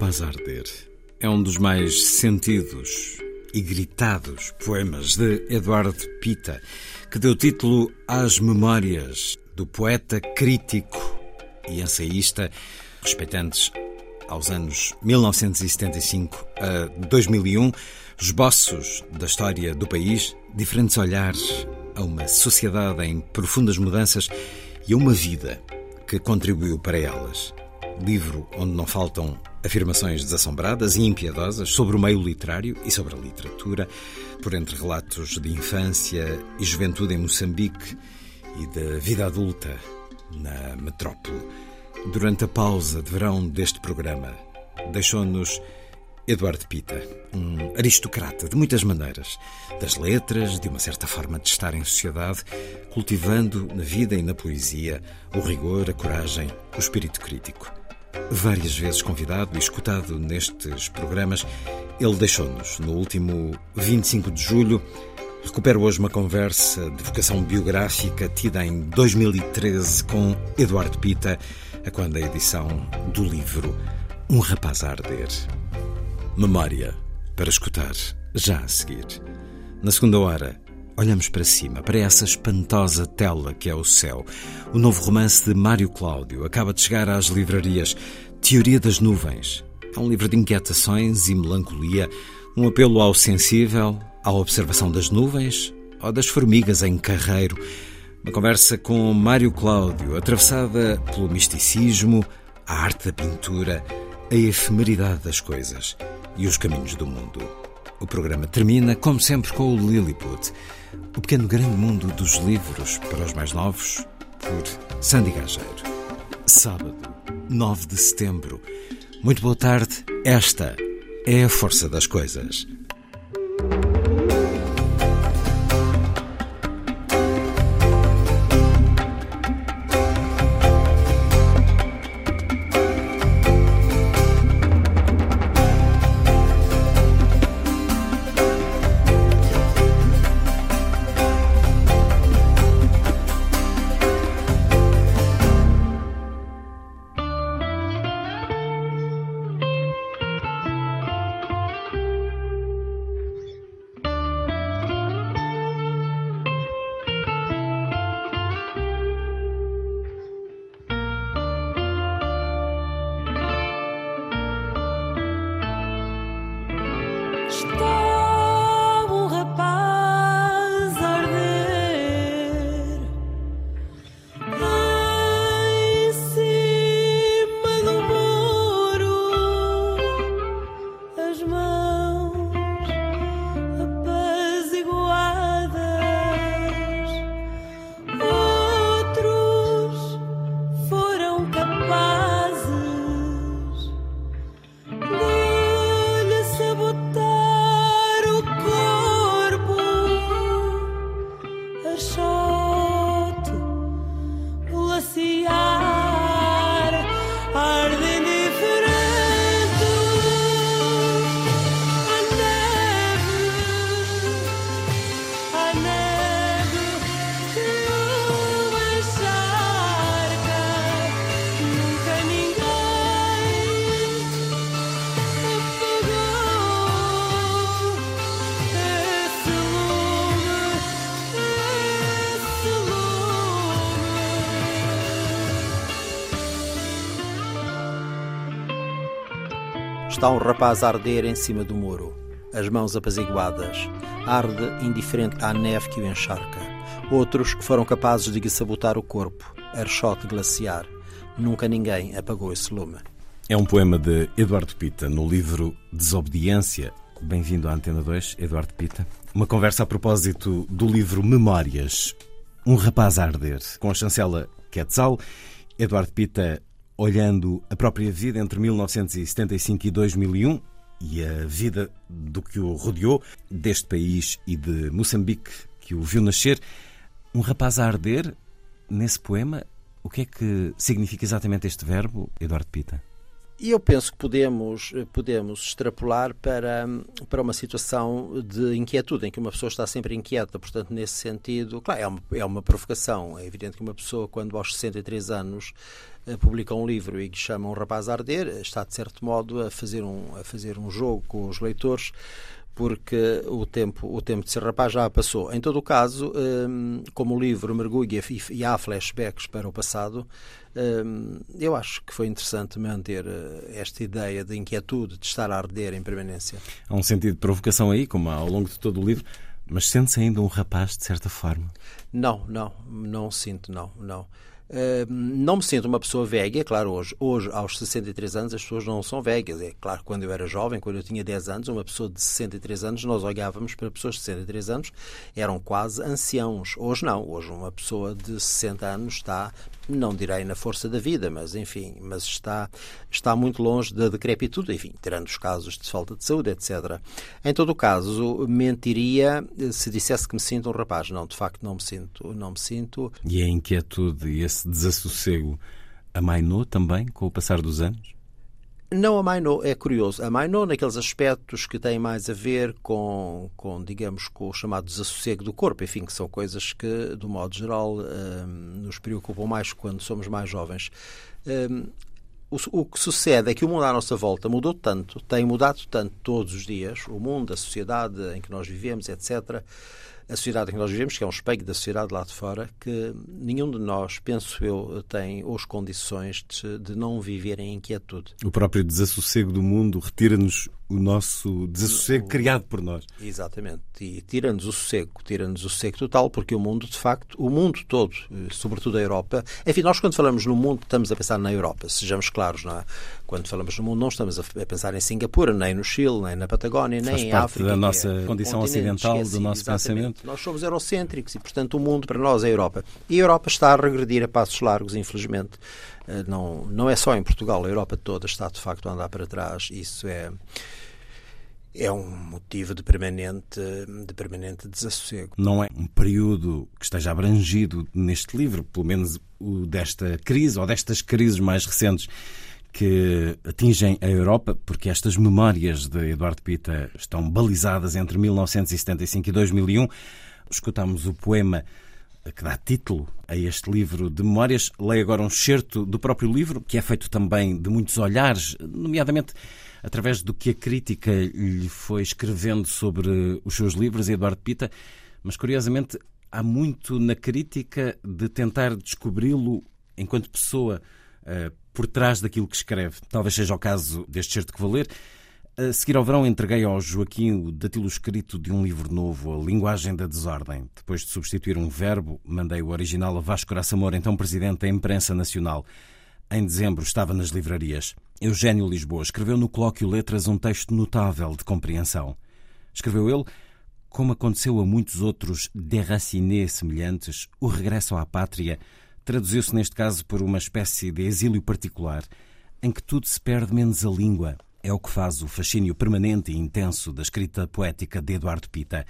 Rapaz a Arder é um dos mais sentidos e gritados poemas de Eduardo Pita, que deu título às Memórias do poeta crítico e ensaísta, respeitantes aos anos 1975 a 2001, esboços da história do país, diferentes olhares a uma sociedade em profundas mudanças e a uma vida que contribuiu para elas. Livro onde não faltam afirmações desassombradas e impiedosas sobre o meio literário e sobre a literatura, por entre relatos de infância e juventude em Moçambique e da vida adulta na metrópole. Durante a pausa de verão deste programa, deixou-nos Eduardo Pita, um aristocrata de muitas maneiras, das letras, de uma certa forma de estar em sociedade, cultivando na vida e na poesia o rigor, a coragem, o espírito crítico. Várias vezes convidado e escutado nestes programas, ele deixou-nos no último 25 de julho. Recupero hoje uma conversa de vocação biográfica tida em 2013 com Eduardo Pita, a quando a edição do livro Um Rapaz a Arder. Memória para escutar já a seguir. Na segunda hora, olhamos para cima, para essa espantosa tela que é o céu. O novo romance de Mário Cláudio acaba de chegar às livrarias. Teoria das Nuvens. É um livro de inquietações e melancolia, um apelo ao sensível, à observação das nuvens ou das formigas em carreiro. Uma conversa com Mário Cláudio, atravessada pelo misticismo, a arte da pintura, a efemeridade das coisas e os caminhos do mundo. O programa termina, como sempre, com o Lilliput, o pequeno grande mundo dos livros para os mais novos, por Sandy Gageiro. Sábado, 9 de setembro. Muito boa tarde. Esta é a força das coisas. Está um rapaz a arder em cima do muro, as mãos apaziguadas. Arde indiferente à neve que o encharca. Outros foram capazes de lhe sabotar o corpo, archote glaciar. Nunca ninguém apagou esse lume. É um poema de Eduardo Pita no livro Desobediência. Bem-vindo à Antena 2, Eduardo Pita. Uma conversa a propósito do livro Memórias, Um Rapaz a Arder, com a chancela Quetzal. Eduardo Pita olhando a própria vida entre 1975 e 2001 e a vida do que o rodeou, deste país e de Moçambique, que o viu nascer. Um rapaz a arder, nesse poema, o que é que significa exatamente este verbo, Eduardo Pita? E eu penso que podemos, podemos extrapolar para, para uma situação de inquietude, em que uma pessoa está sempre inquieta. Portanto, nesse sentido, claro, é uma, é uma provocação. É evidente que uma pessoa, quando aos 63 anos eh, publica um livro e que chama Um Rapaz a Arder, está, de certo modo, a fazer um, a fazer um jogo com os leitores porque o tempo, o tempo de ser rapaz já passou. Em todo o caso, hum, como o livro mergulha e há flashbacks para o passado, hum, eu acho que foi interessante manter eh, esta ideia de inquietude, de estar a arder em permanência. Há um sentido de provocação aí, como há ao longo de todo o livro, mas sente-se ainda um rapaz, de certa forma? Não, não, não sinto, não, não não me sinto uma pessoa velha, é claro, hoje, hoje, aos 63 anos, as pessoas não são velhas. É claro, quando eu era jovem, quando eu tinha 10 anos, uma pessoa de 63 anos, nós olhávamos para pessoas de 63 anos, eram quase anciãos. Hoje não, hoje uma pessoa de 60 anos está não direi na força da vida, mas enfim, mas está, está muito longe da decrepitude, enfim, tirando os casos de falta de saúde, etc. Em todo o caso, mentiria se dissesse que me sinto um rapaz. Não, de facto não me sinto, não me sinto. E a inquietude e esse desassossego amainou também com o passar dos anos? Não amainou, é curioso. Amainou naqueles aspectos que têm mais a ver com, com, digamos, com o chamado desassossego do corpo, enfim, que são coisas que, do modo geral, hum, nos preocupam mais quando somos mais jovens. Hum, o, o, que sucede é que o mundo à nossa volta mudou tanto, tem mudado tanto todos os dias, o mundo, a sociedade em que nós vivemos, etc., a sociedade em que nós vivemos, que é um espelho da sociedade lá de fora, que nenhum de nós, penso eu, tem as condições de, de não viver em inquietude. O próprio desassossego do mundo retira-nos o nosso desassossego criado por nós. Exatamente. E tira-nos o sossego, tira-nos o sossego total, porque o mundo, de facto, o mundo todo, eh, sobretudo a Europa, enfim, nós quando falamos no mundo estamos a pensar na Europa, sejamos claros, não é? Quando falamos no mundo não estamos a pensar em Singapura, nem no Chile, nem na Patagónia, nem em África. da nossa é condição ocidental, esqueci, do nosso exatamente. pensamento. Nós somos eurocêntricos e, portanto, o mundo para nós é a Europa. E a Europa está a regredir a passos largos, infelizmente. Eh, não, não é só em Portugal, a Europa toda está de facto a andar para trás. Isso é é um motivo de permanente, de permanente desassossego. Não é um período que esteja abrangido neste livro, pelo menos o desta crise ou destas crises mais recentes que atingem a Europa, porque estas memórias de Eduardo Pita estão balizadas entre 1975 e 2001. Escutamos o poema que dá título a este livro de memórias. Leio agora um certo do próprio livro, que é feito também de muitos olhares, nomeadamente através do que a crítica lhe foi escrevendo sobre os seus livros, Eduardo Pita, mas curiosamente há muito na crítica de tentar descobri-lo enquanto pessoa uh, por trás daquilo que escreve. Talvez seja o caso deste certo que vou ler. A seguir ao verão, entreguei ao Joaquim o datilo escrito de um livro novo, A Linguagem da Desordem. Depois de substituir um verbo, mandei o original a Vasco Graça Moura, então presidente da Imprensa Nacional. Em dezembro estava nas livrarias. Eugênio Lisboa escreveu no Colóquio Letras um texto notável de compreensão. Escreveu ele, como aconteceu a muitos outros déracinés semelhantes, o regresso à pátria traduziu-se neste caso por uma espécie de exílio particular, em que tudo se perde menos a língua. É o que faz o fascínio permanente e intenso da escrita poética de Eduardo Pita.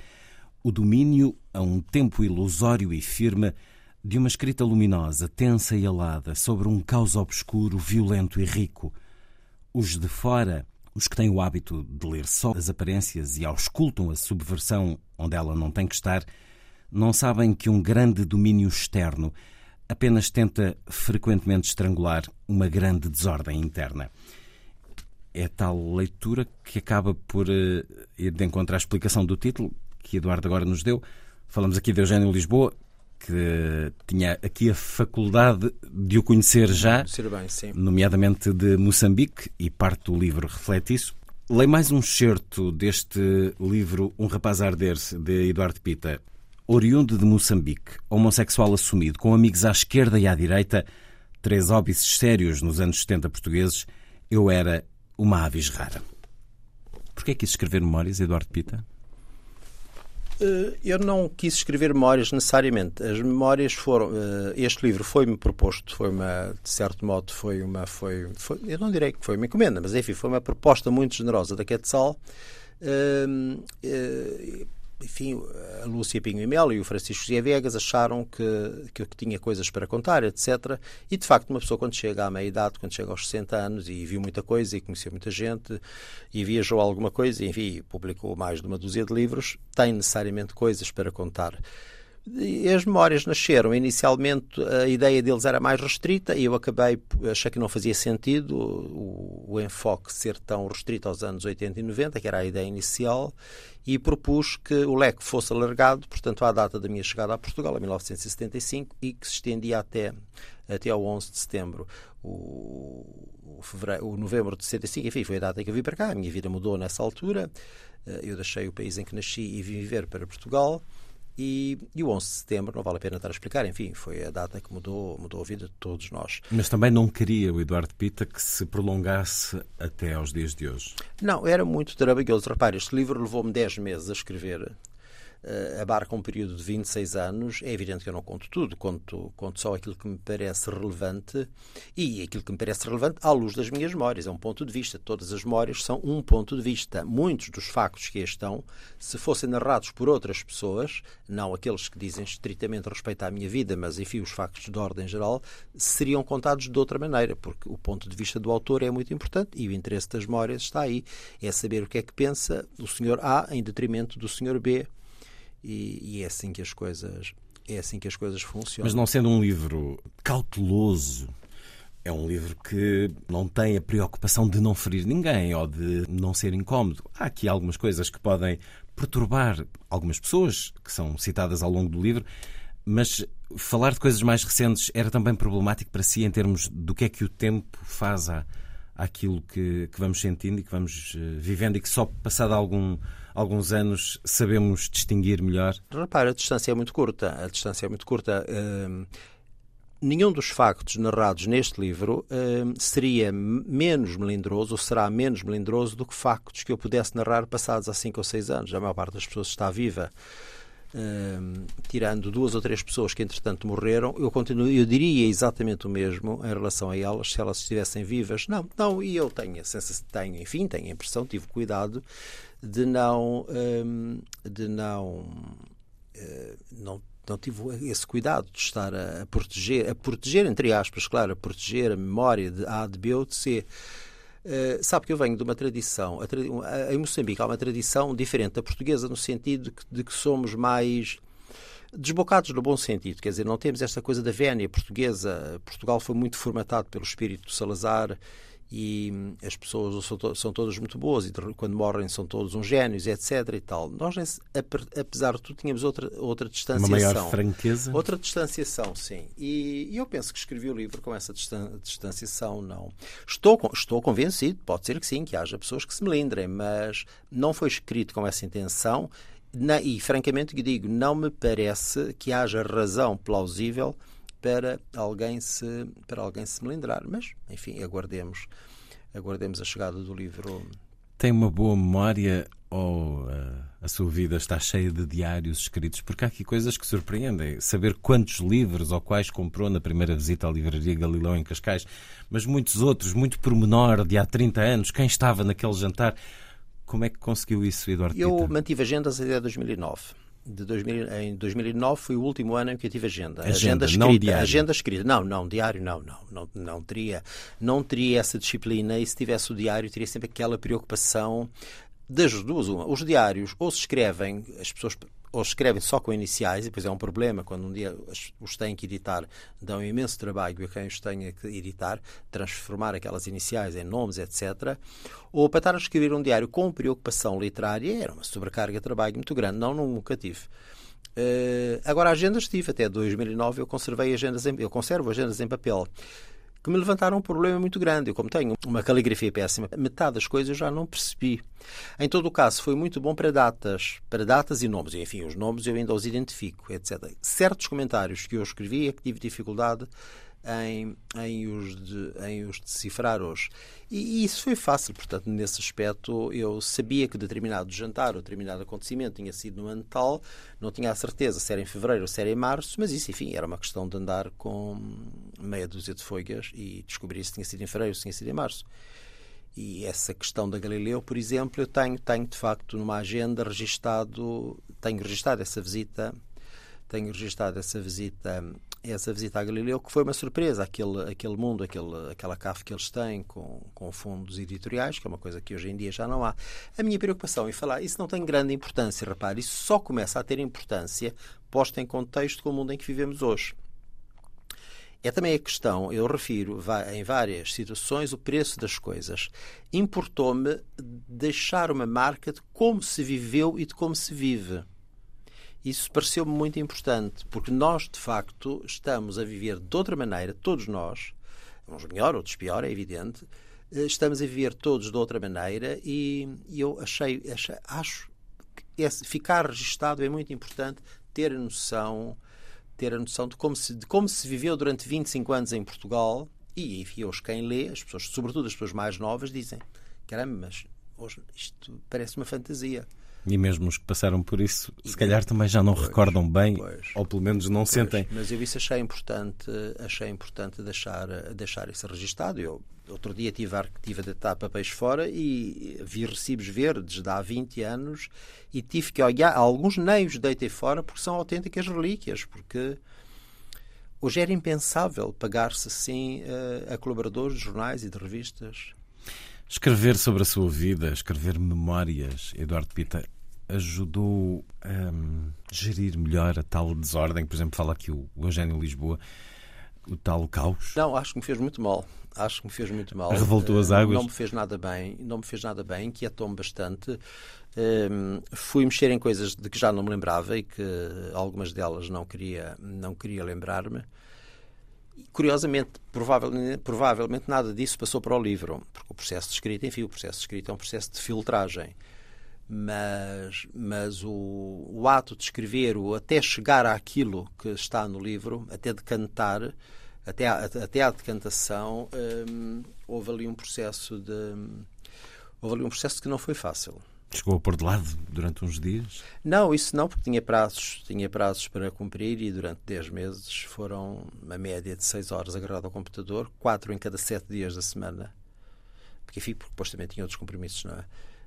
O domínio, a um tempo ilusório e firme, de uma escrita luminosa, tensa e alada, sobre um caos obscuro, violento e rico – os de fora, os que têm o hábito de ler só as aparências e auscultam a subversão onde ela não tem que estar, não sabem que um grande domínio externo apenas tenta frequentemente estrangular uma grande desordem interna. É tal leitura que acaba por uh, ir de encontro à explicação do título que Eduardo agora nos deu. Falamos aqui de Eugênio Lisboa, que tinha aqui a faculdade de o conhecer já, bem, nomeadamente de Moçambique, e parte do livro reflete isso. Leio mais um excerto deste livro Um Rapaz a Arder, de Eduardo Pita. Oriundo de Moçambique, homossexual assumido, com amigos à esquerda e à direita, três óbices sérios nos anos 70 portugueses, eu era uma avis rara. Porquê quis escrever memórias, Eduardo Pita? Eh, eu não quis escrever memórias necessariamente. As memórias foram. Eh, este livro foi-me proposto, foi uma, de certo modo, foi uma. Foi, foi, eu não direi que foi uma encomenda, mas enfim, foi uma proposta muito generosa da Quetzal. Uh, uh, enfim, a Lúcia Pinho e Melo e o Francisco José Viegas acharam que, que eu tinha coisas para contar, etc. E, de facto, uma pessoa quando chega à meia-idade, quando chega aos 60 anos e viu muita coisa e conheceu muita gente e viajou alguma coisa, enfim, publicou mais de uma dúzia de livros, tem necessariamente coisas para contar. As memórias nasceram. Inicialmente a ideia deles era mais restrita e eu acabei, achei que não fazia sentido o, o, enfoque ser tão restrito aos anos 80 e 90, que era a ideia inicial, e propus que o leque fosse alargado, portanto, à data da minha chegada a Portugal, em 1975, e que se estendia até, até ao 11 de setembro. O, o, fevereiro, o novembro de 75, enfim, foi a data em que eu vim para cá. A minha vida mudou nessa altura. Eh, eu deixei o país em que nasci e vim viver para Portugal. E, e, o 11 de setembro, não vale a pena estar a explicar, enfim, foi a data que mudou, mudou a vida de todos nós. Mas também não queria o Eduardo Pita que se prolongasse até aos dias de hoje? Não, era muito trabalhoso. Repare, este livro levou-me 10 meses a escrever abarca um período de 26 anos. É evidente que eu não conto tudo, conto, conto só aquilo que me parece relevante e aquilo que me parece relevante à luz das minhas memórias. É um ponto de vista. Todas as memórias são um ponto de vista. Muitos dos factos que estão, se fossem narrados por outras pessoas, não aqueles que dizem estritamente respeito à minha vida, mas enfim, os factos de ordem geral, seriam contados de outra maneira, porque o ponto de vista do autor é muito importante e o interesse das memórias está aí. É saber o que é que pensa o senhor A em detrimento do senhor B e, e é assim que as coisas é assim que as coisas funcionam. Mas não sendo um livro cauteloso, é um livro que não tem a preocupação de não ferir ninguém ou de não ser incómodo. Há aqui algumas coisas que podem perturbar algumas pessoas que são citadas ao longo do livro, mas falar de coisas mais recentes era também problemático para si em termos do que é que o tempo faz à, àquilo que, que vamos sentindo e que vamos uh, vivendo e que só passado algum alguns anos sabemos distinguir melhor? Repara, a distância é muito curta. A distância é muito curta. Uh, nenhum dos factos narrados neste livro uh, seria menos melindroso ou será menos melindroso do que factos que eu pudesse narrar passados há 5 ou 6 anos. A maior parte das pessoas está viva. Uh, tirando duas ou três pessoas que entretanto morreram, eu continuo, eu diria exatamente o mesmo em relação a elas se elas estivessem vivas. Não, não, e eu tenho tenho, enfim, tenho a impressão, tive cuidado de não, um, de não, uh, não não tive esse cuidado de estar a, proteger, a proteger, entre aspas, claro, a proteger a memória de A, de B ou de C. Uh, sabe que eu venho de uma tradição, a, em Moçambique há uma tradição diferente da portuguesa, no sentido de que, de que somos mais desbocados no bom sentido, quer dizer, não temos esta coisa da vénia portuguesa. Portugal foi muito formatado pelo espírito de Salazar e as pessoas são, são todas muito boas e quando morrem são todos uns génios, etc. e tal. Nós, apesar de tudo, tínhamos outra, outra distanciação. Uma maior franqueza? Outra distanciação, sim. E, e eu penso que escrevi o livro com essa distanciação, não. Estou, estou convencido, pode ser que sim, que haja pessoas que se melindrem, mas não foi escrito com essa intenção na, e, francamente, digo, não me parece que haja razão plausível para alguém se, para alguém se melindrar. Mas, enfim, aguardemos, aguardemos a chegada do livro. Tem uma boa memória ou uh, a sua vida está cheia de diários escritos? Porque há aqui coisas que surpreendem. Saber quantos livros ou quais comprou na primeira visita à livraria Galileu em Cascais, mas muitos outros, muito pormenor, de há 30 anos, quem estava naquele jantar. Como é que conseguiu isso, Eduardo Eu Tita? mantive agendas até 2009 de 2000, em 2009 foi o último ano em que eu tive agenda. Agenda, agenda escrita. Não diário. Agenda escrita. Não, não, diário não, não, não, não teria, não teria essa disciplina e se tivesse o diário teria sempre aquela preocupação das duas uma. Os diários ou se escrevem, as pessoas ou escrevem só com iniciais, e depois é um problema quando um dia os têm que editar, dão um imenso trabalho a quem os tenha que editar, transformar aquelas iniciais em nomes, etc. Ou para estar a escrever um diário com preocupação literária, era uma sobrecarga de trabalho muito grande. Não, nunca tive. Uh, agora, agendas tive. Até 2009 eu conservei agendas em, eu conservo agendas em papel. Que me levantaram um problema muito grande. Eu, como tenho uma caligrafia péssima, metade das coisas eu já não percebi. Em todo o caso, foi muito bom para datas, para datas e nomes. Enfim, os nomes eu ainda os identifico, etc. Certos comentários que eu escrevi é que tive dificuldade em, em, os, de, em os decifrar hoje. E, e, isso foi fácil, portanto, nesse aspecto eu sabia que determinado jantar ou determinado acontecimento tinha sido no ano tal, não tinha a certeza se era em fevereiro ou se era em março, mas isso, enfim, era uma questão de andar com meia dúzia de folhas e descobrir se tinha sido em fevereiro ou se tinha sido em março. E essa questão da Galileu, por exemplo, eu tenho, tenho de facto numa agenda registado, tenho registado essa visita, tenho registado essa visita essa visita a Galileu, que foi uma surpresa, aquele, aquele mundo, aquele, aquela CAF que eles têm com, com fundos editoriais, que é uma coisa que hoje em dia já não há. A minha preocupação em falar, isso não tem grande importância, repare, isso só começa a ter importância posto em contexto com o mundo em que vivemos hoje. É também a questão, eu refiro em várias situações o preço das coisas. Importou-me deixar uma marca de como se viveu e de como se vive. Isso pareceu-me muito importante, porque nós, de facto, estamos a viver de outra maneira, todos nós, uns melhor, outros pior, é evidente, eh, estamos a viver todos de outra maneira e, eu achei, achei acho que esse, ficar registado é muito importante, ter a noção ter a noção de como se, de como se viveu durante 25 anos em Portugal e, e hoje quem lê, as pessoas, sobretudo as pessoas mais novas, dizem caramba, mas hoje isto parece uma fantasia. E mesmo os que passaram por isso, se calhar também já não pois, recordam bem, pois, ou pelo menos não pois, sentem. Mas eu isso achei importante, achei importante deixar, deixar isso registado. Eu outro dia tive a, tive a deitar papéis fora e vi recibos verdes de há 20 anos e tive que olhar, alguns nem os deitei fora porque são autênticas relíquias, porque hoje era impensável pagar-se assim a, a colaboradores de jornais e de revistas. Escrever sobre a sua vida, escrever memórias, Eduardo Pita, ajudou a um, gerir melhor a tal desordem? Por exemplo, fala aqui o Eugênio Lisboa, o tal caos? Não, acho que me fez muito mal. Acho que me fez muito mal. Revoltou as águas? Não me fez nada bem, não me fez nada bem, inquietou-me bastante. Um, fui mexer em coisas de que já não me lembrava e que algumas delas não queria, não queria lembrar-me. Curiosamente, provavelmente, provavelmente nada disso passou para o livro, porque o processo de escrita, enfim, o processo de escrita é um processo de filtragem. Mas, mas o, o ato de escrever, o até chegar àquilo que está no livro, até de cantar, até à, até à decantação, hum, houve ali um processo de houve ali um processo que não foi fácil. Chegou a pôr de lado durante uns dias? Não, isso não, porque tinha prazos, tinha prazos para cumprir e durante 10 meses foram uma média de 6 horas agarrado ao computador, 4 em cada 7 dias da semana. Porque, enfim, porque depois também tinha outros compromissos, não é?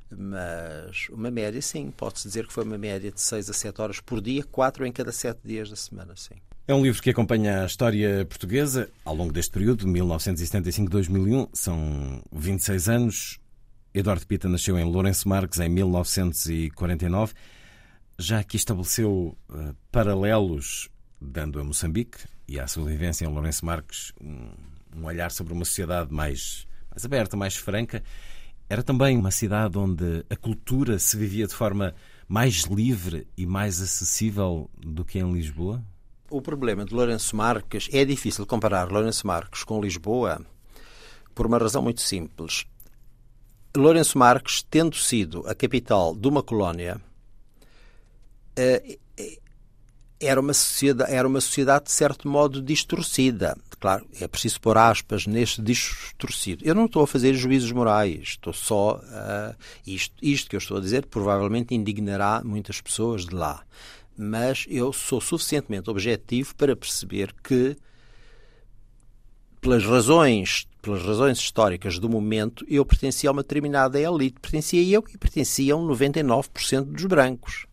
Mas uma média, sim, pode-se dizer que foi uma média de 6 a 7 horas por dia, 4 em cada 7 dias da semana, sim. É um livro que acompanha a história portuguesa ao longo deste período, de 1975-2001. São 26 anos. Eduardo Pita nasceu em Lourenço Marques em 1949. Já aqui estabeleceu uh, paralelos, dando a Moçambique e à sua vivência em Lourenço Marques um, um olhar sobre uma sociedade mais, mais aberta, mais franca. Era também uma cidade onde a cultura se vivia de forma mais livre e mais acessível do que em Lisboa? O problema de Lourenço Marques é difícil comparar Lourenço Marques com Lisboa por uma razão muito simples. Lourenço Marques, tendo sido a capital de uma colónia, eh, era uma sociedade, era uma sociedade de certo modo distorcida. Claro, é preciso pôr aspas neste distorcido. Eu não estou a fazer juízos morais, estou só a. Isto, isto que eu estou a dizer provavelmente indignará muitas pessoas de lá. Mas eu sou suficientemente objetivo para perceber que, pelas razões pelas razões históricas do momento, eu pertencia a uma determinada elite. Pertencia eu e pertenciam 99% dos brancos.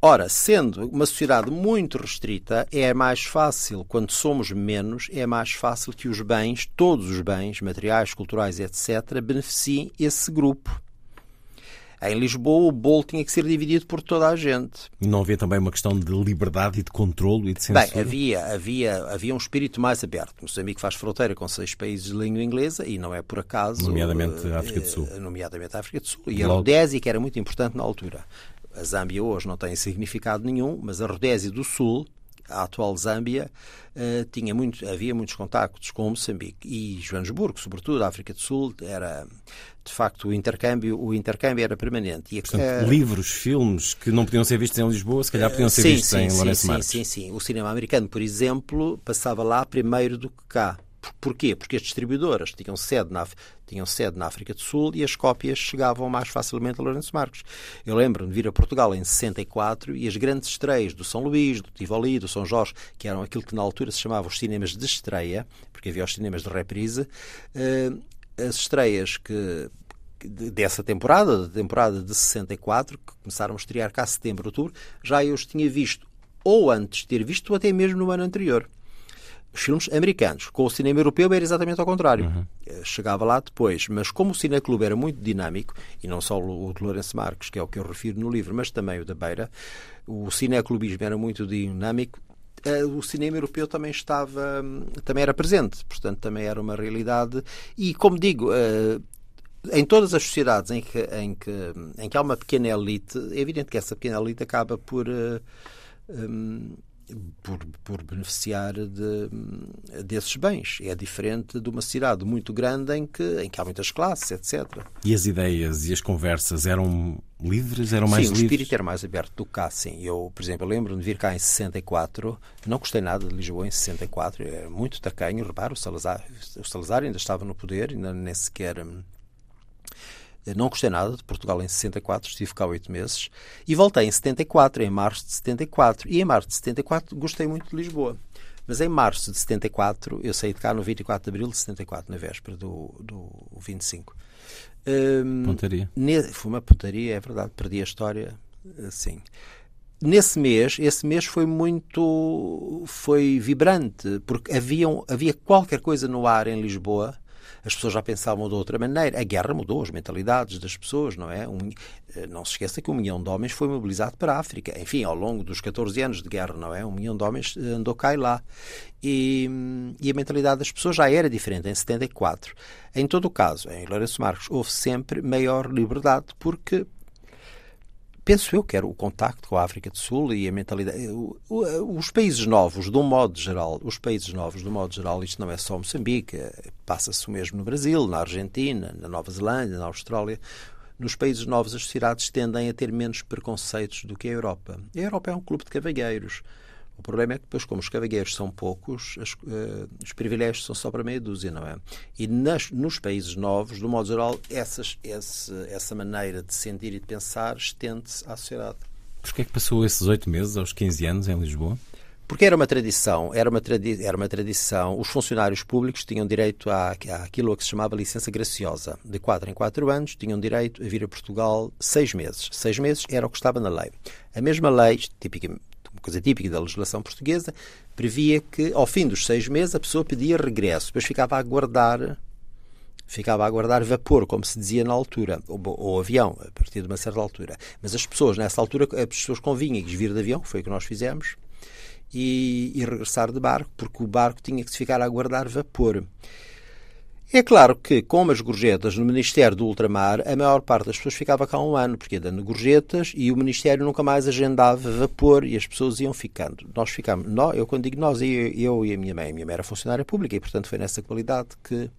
Ora, sendo uma sociedade muito restrita, é mais fácil, quando somos menos, é mais fácil que os bens, todos os bens, materiais, culturais, etc., beneficiem esse grupo. Em Lisboa, o bolo tinha que ser dividido por toda a gente. Não havia também uma questão de liberdade e de controlo e de censura? Bem, havia, havia, havia um espírito mais aberto. Moçambique faz fronteira com seis países de língua inglesa e não é por acaso. Nomeadamente a África do Sul. Eh, nomeadamente a África do Sul. E a Rodésia, que era muito importante na altura. A Zâmbia hoje não tem significado nenhum, mas a Rodésia do Sul a atual Zâmbia, uh, tinha muito, havia muitos contactos com Moçambique e Joanesburgo, sobretudo a África do Sul, era de facto o intercâmbio, o intercâmbio era permanente. E, Portanto, uh, livros, filmes que não podiam ser vistos em Lisboa, se calhar podiam ser sim, vistos sim, em Lourenço sim, Marques. Sim, sim, sim. O cinema americano, por exemplo, passava lá primeiro do que cá. Porquê? Porque as distribuidoras tinham sede, na, tinham sede na África do Sul e as cópias chegavam mais facilmente a Lourenço Marques. Eu lembro-me de vir a Portugal em 64 e as grandes estreias do São Luís, do Tivoli, do São Jorge, que eram aquilo que na altura se chamava os cinemas de estreia, porque havia os cinemas de reprise, eh, as estreias que dessa temporada, da temporada de 64, que começaram a estrear cá setembro, outubro, já eu os tinha visto ou antes de ter visto, ou até mesmo no ano anterior os filmes americanos. Com o cinema europeu era exatamente ao contrário. Uhum. Chegava lá depois. Mas como o Cineclube era muito dinâmico, e não só o de Lourenço Marques, que é o que eu refiro no livro, mas também o da Beira, o cineclubismo era muito dinâmico, eh, o cinema europeu também estava, também era presente, portanto também era uma realidade. E como digo, eh, em todas as sociedades em que, em que, em que há uma pequena elite, é evidente que essa pequena elite acaba por um, por, por beneficiar de, desses bens. É diferente de uma cidade muito grande em que, em que há muitas classes, etc. E as ideias e as conversas eram livres? Eram mais sim, livres? o espírito era mais aberto do que cá, sim. Eu, por exemplo, lembro-me de vir cá em 64, não gostei nada de Lisboa em 64, era muito tacanho, reparo, o Salazar, o Salazar ainda estava no poder, ainda nem sequer hum, não gostei nada de Portugal em 64, estive cá oito meses. E voltei em 74, em março de 74. E em março de 74 gostei muito de Lisboa. Mas em março de 74, eu saí de cá no 24 de abril de 74, na véspera do, do 25. Um, pontaria. Foi uma pontaria, é verdade, perdi a história, assim. Nesse mês, esse mês foi muito, foi vibrante, porque havia, havia qualquer coisa no ar em Lisboa as pessoas já pensavam de outra maneira. A guerra mudou as mentalidades das pessoas, não é? Um, eh, não se esqueça que um milhão de homens foi mobilizado para a África. Enfim, ao longo dos 14 anos de guerra, não é? Um milhão de homens eh, andou cá e lá. E, e a mentalidade das pessoas já era diferente em 74. Em todo o caso, em Lourenço Marcos, houve sempre maior liberdade porque penso eu que era o contacto com a África do Sul e a mentalidade. Os países novos, de um modo geral, os países novos, de um modo geral, isto não é só Moçambique, passa-se o mesmo no Brasil, na Argentina, na Nova Zelândia, na Austrália. Nos países novos, as sociedades tendem a ter menos preconceitos do que a Europa. A Europa é um clube de cavalheiros. O problema é que depois, como os cavalheiros são poucos, as, uh, os privilégios são só para meia dúzia, não é? E nas, nos países novos, do modo geral, essas, esse, essa maneira de sentir e de pensar estende-se à sociedade. Porquê é que passou esses oito meses, aos 15 anos, em Lisboa? Porque era uma tradição, era uma, tradi era uma tradição. Os funcionários públicos tinham direito à, àquilo que se chamava licença graciosa. De 4 em 4 anos tinham direito a vir a Portugal seis meses. Seis meses era o que estava na lei. A mesma lei, coisa típica da legislação portuguesa, previa que ao fim dos seis meses a pessoa pedia regresso, depois ficava a aguardar ficava a aguardar vapor, como se dizia na altura, ou, ou, avião, a partir de uma certa altura. Mas as pessoas, nessa altura, as pessoas convinha vir de avião, foi o que nós fizemos, e, e regressar de barco, porque o barco tinha que se ficar a aguardar vapor. É claro que, com as gorjetas no Ministério do Ultramar, a maior parte das pessoas ficava cá um ano, porque dando gorjetas e o Ministério nunca mais agendava vapor e as pessoas iam ficando. Nós ficámos, nós, eu quando digo nós, eu, eu e a minha mãe, a minha mãe era funcionária pública e, portanto, foi nessa qualidade que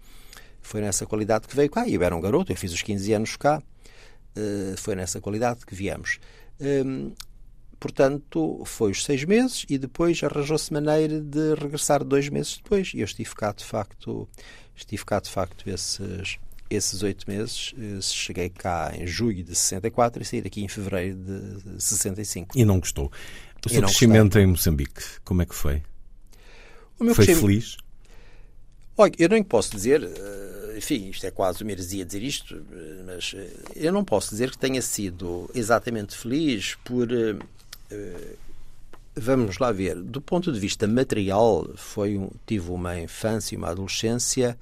foi nessa qualidade que veio cá. Eu era um garoto, eu fiz os 15 anos cá, uh, foi nessa qualidade que viemos. Um, portanto, foi os seis meses e depois arranjou-se maneira de regressar dois meses depois. E eu estive cá, de facto, Estive cá, de facto, esses, esses oito meses. Eh, cheguei cá em julho de 64 e saí daqui em fevereiro de 65. E não gostou? O seu crescimento em Moçambique, como é que foi? foi feliz? Olha, eu não posso dizer, eh, enfim, isto é quase uma heresia dizer isto, eh, mas eu não posso dizer que tenha sido exatamente feliz por Vamos lá ver. Do ponto de vista material, foi um, tive uma infância e uma adolescência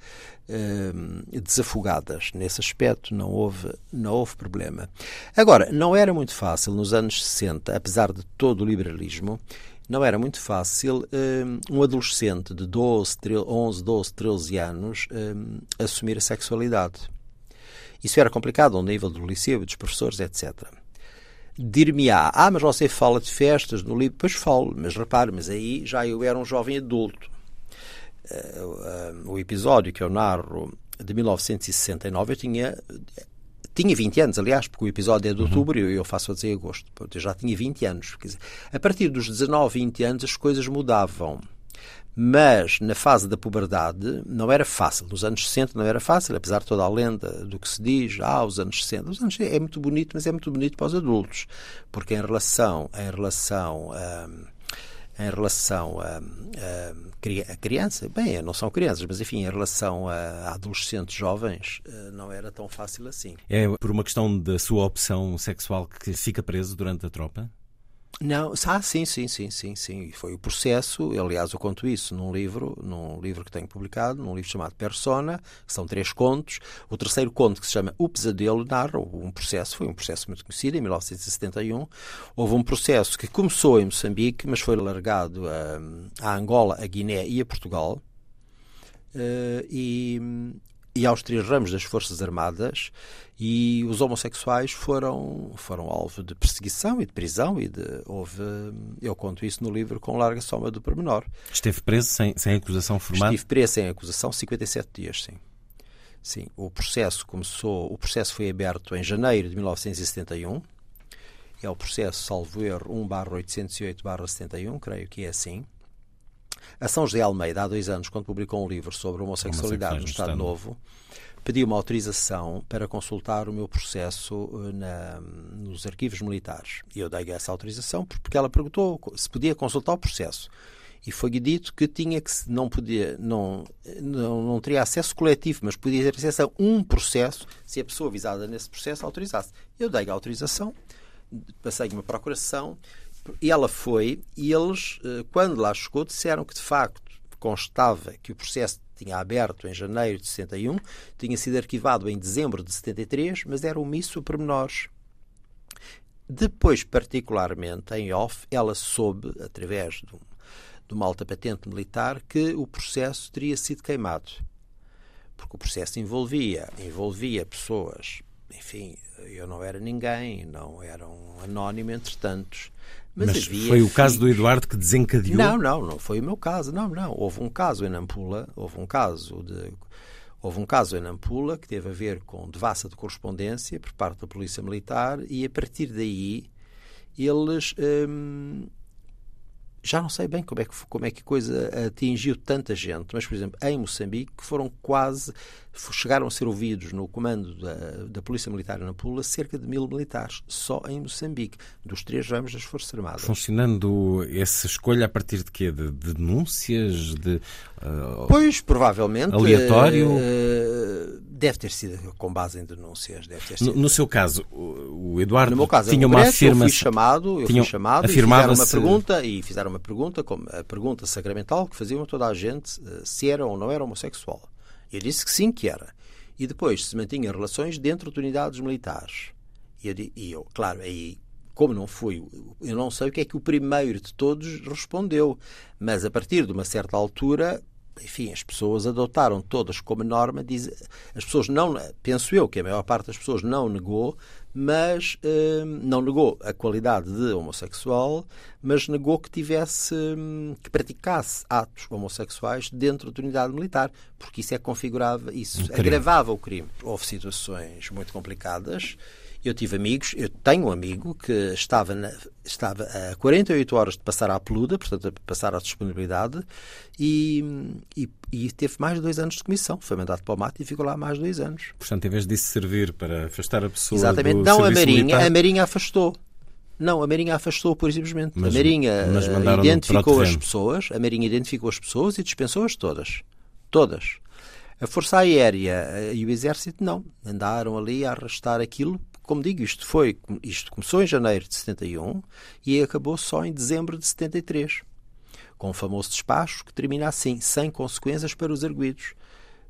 eh, desafogadas. Nesse aspecto não houve, não houve problema. Agora, não era muito fácil nos anos 60, apesar de todo o liberalismo, não era muito fácil eh, um adolescente de 12, 13, 11, 12, 13 anos eh, assumir a sexualidade. Isso era complicado ao nível do liceu, dos professores, etc. dir-me-á, ah, mas você fala de festas no livro, pois falo, mas repare, mas aí já eu era um jovem adulto. Uh, uh, o episódio que eu narro de 1969, eu tinha tinha 20 anos, aliás, porque o episódio é de uhum. outubro e eu faço a dizer agosto. Eu já tinha 20 anos. Dizer, a partir dos 19, 20 anos as coisas mudavam. Mas na fase da puberdade não era fácil. Nos anos 60 não era fácil, apesar de toda a lenda do que se diz, ah, os anos 60. Os anos é muito bonito, mas é muito bonito para os adultos. Porque em relação, em relação a. em relação a, a, a, criança, bem, não são crianças, mas enfim, em relação a, adolescentes jovens, eh, não era tão fácil assim. É por uma questão da sua opção sexual que fica preso durante a tropa? Não, ah, sim, sim, sim, sim, sim. Foi o processo, aliás, eu conto isso num livro, num livro que tenho publicado, num livro chamado Persona, que são três contos. O terceiro conto, que se chama O Pesadelo, narra um processo, foi um processo muito conhecido, em 1971. Houve um processo que começou em Moçambique, mas foi largado a, a Angola, a Guiné e a Portugal. Uh, e, e aos três ramos das Forças Armadas e os homossexuais foram foram alvo de perseguição e de prisão e de houve eu conto isso no livro com larga soma do pormenor. Esteve preso sem, sem acusação formada? Estive preso sem acusação 57 dias, sim. Sim, o processo começou, o processo foi aberto em janeiro de 1971. É o processo, salvo erro, 1/808/71, creio que é assim. A São José Almeida, há dois anos, quando publicou um livro sobre homossexualidade no Estado Novo, pediu uma autorização para consultar o meu processo eh, na, nos arquivos militares. E eu dei essa autorização porque ela perguntou se podia consultar o processo. E foi-lhe dito que tinha que não podia, não, não, não teria acesso coletivo, mas podia ter acesso a um processo se a pessoa visada nesse processo autorizasse. Eu dei a autorização, passei uma procuração ela foi, e eles, eh, quando lá chegou, disseram que de facto constava que o processo tinha aberto em janeiro de 61, tinha sido arquivado em dezembro de 73, mas era omisso a pormenores. Depois, particularmente, em off, ela soube, através de, um, de uma alta patente militar, que o processo teria sido queimado. Porque o processo envolvia, envolvia pessoas, enfim, eu não era ninguém, não era um anónimo entre tantos. Mas, Mas foi o caso do Eduardo que desencadeou? Não, não, não foi o meu caso. Não, não. Houve um caso em Nampula, houve um caso de houve um caso em Nampula que teve a ver com devassa de correspondência por parte da Polícia Militar e a partir daí eles hum, já não sei bem como é que como é que a coisa atingiu tanta gente, mas por exemplo em Moçambique foram quase chegaram a ser ouvidos no comando da, da Polícia Militar na Pula cerca de mil militares, só em Moçambique, dos três ramos das Forças Armadas. Funcionando essa escolha a partir de quê? De, de denúncias? De, uh, pois, provavelmente. Aleatório? Uh, deve ter sido com base em denúncias. Deve ter sido. No, no seu caso, o Eduardo no meu caso, tinha uma afirmação. Eu fui chamado, eu fui chamado fizeram uma pergunta, e fizeram uma pergunta, como a pergunta sacramental que faziam a toda a gente eh, se era ou não era homossexual. Eu disse que sim, que era. E depois se mantinha relações dentro de unidades militares. E eu, e eu, claro, aí, como não fui, eu não sei o que é que o primeiro de todos respondeu, mas a partir de uma certa altura enfim, as pessoas adotaram todas como norma, diz, as pessoas não, penso eu que a maior parte das pessoas não negou, mas eh, não negou a qualidade de homossexual, mas negou que tivesse, hum, que praticasse atos homossexuais dentro da unidade militar, porque isso é configurava, isso um agravava o crime. Houve situações muito complicadas eu tive amigos, eu tenho um amigo que estava, na, estava a 48 horas de passar à peluda, portanto, a passar à disponibilidade, e, e, e, teve mais de dois anos de comissão. Foi mandado para o mato e ficou lá mais de dois anos. Portanto, em vez disso servir para afastar a pessoa Exatamente. do Não, a Marinha, militar... a Marinha afastou. Não, a Marinha afastou por simplesmente. Mas, a Marinha mas identificou as pessoas, a Marinha identificou as pessoas e dispensou-as todas. Todas. A Força Aérea eh, e o Exército não. Andaram ali a arrastar aquilo como digo, isto foi, isto começou em janeiro de 71 e acabou só em dezembro de 73, com o famoso despacho que termina assim, sem consequências para os arguídos.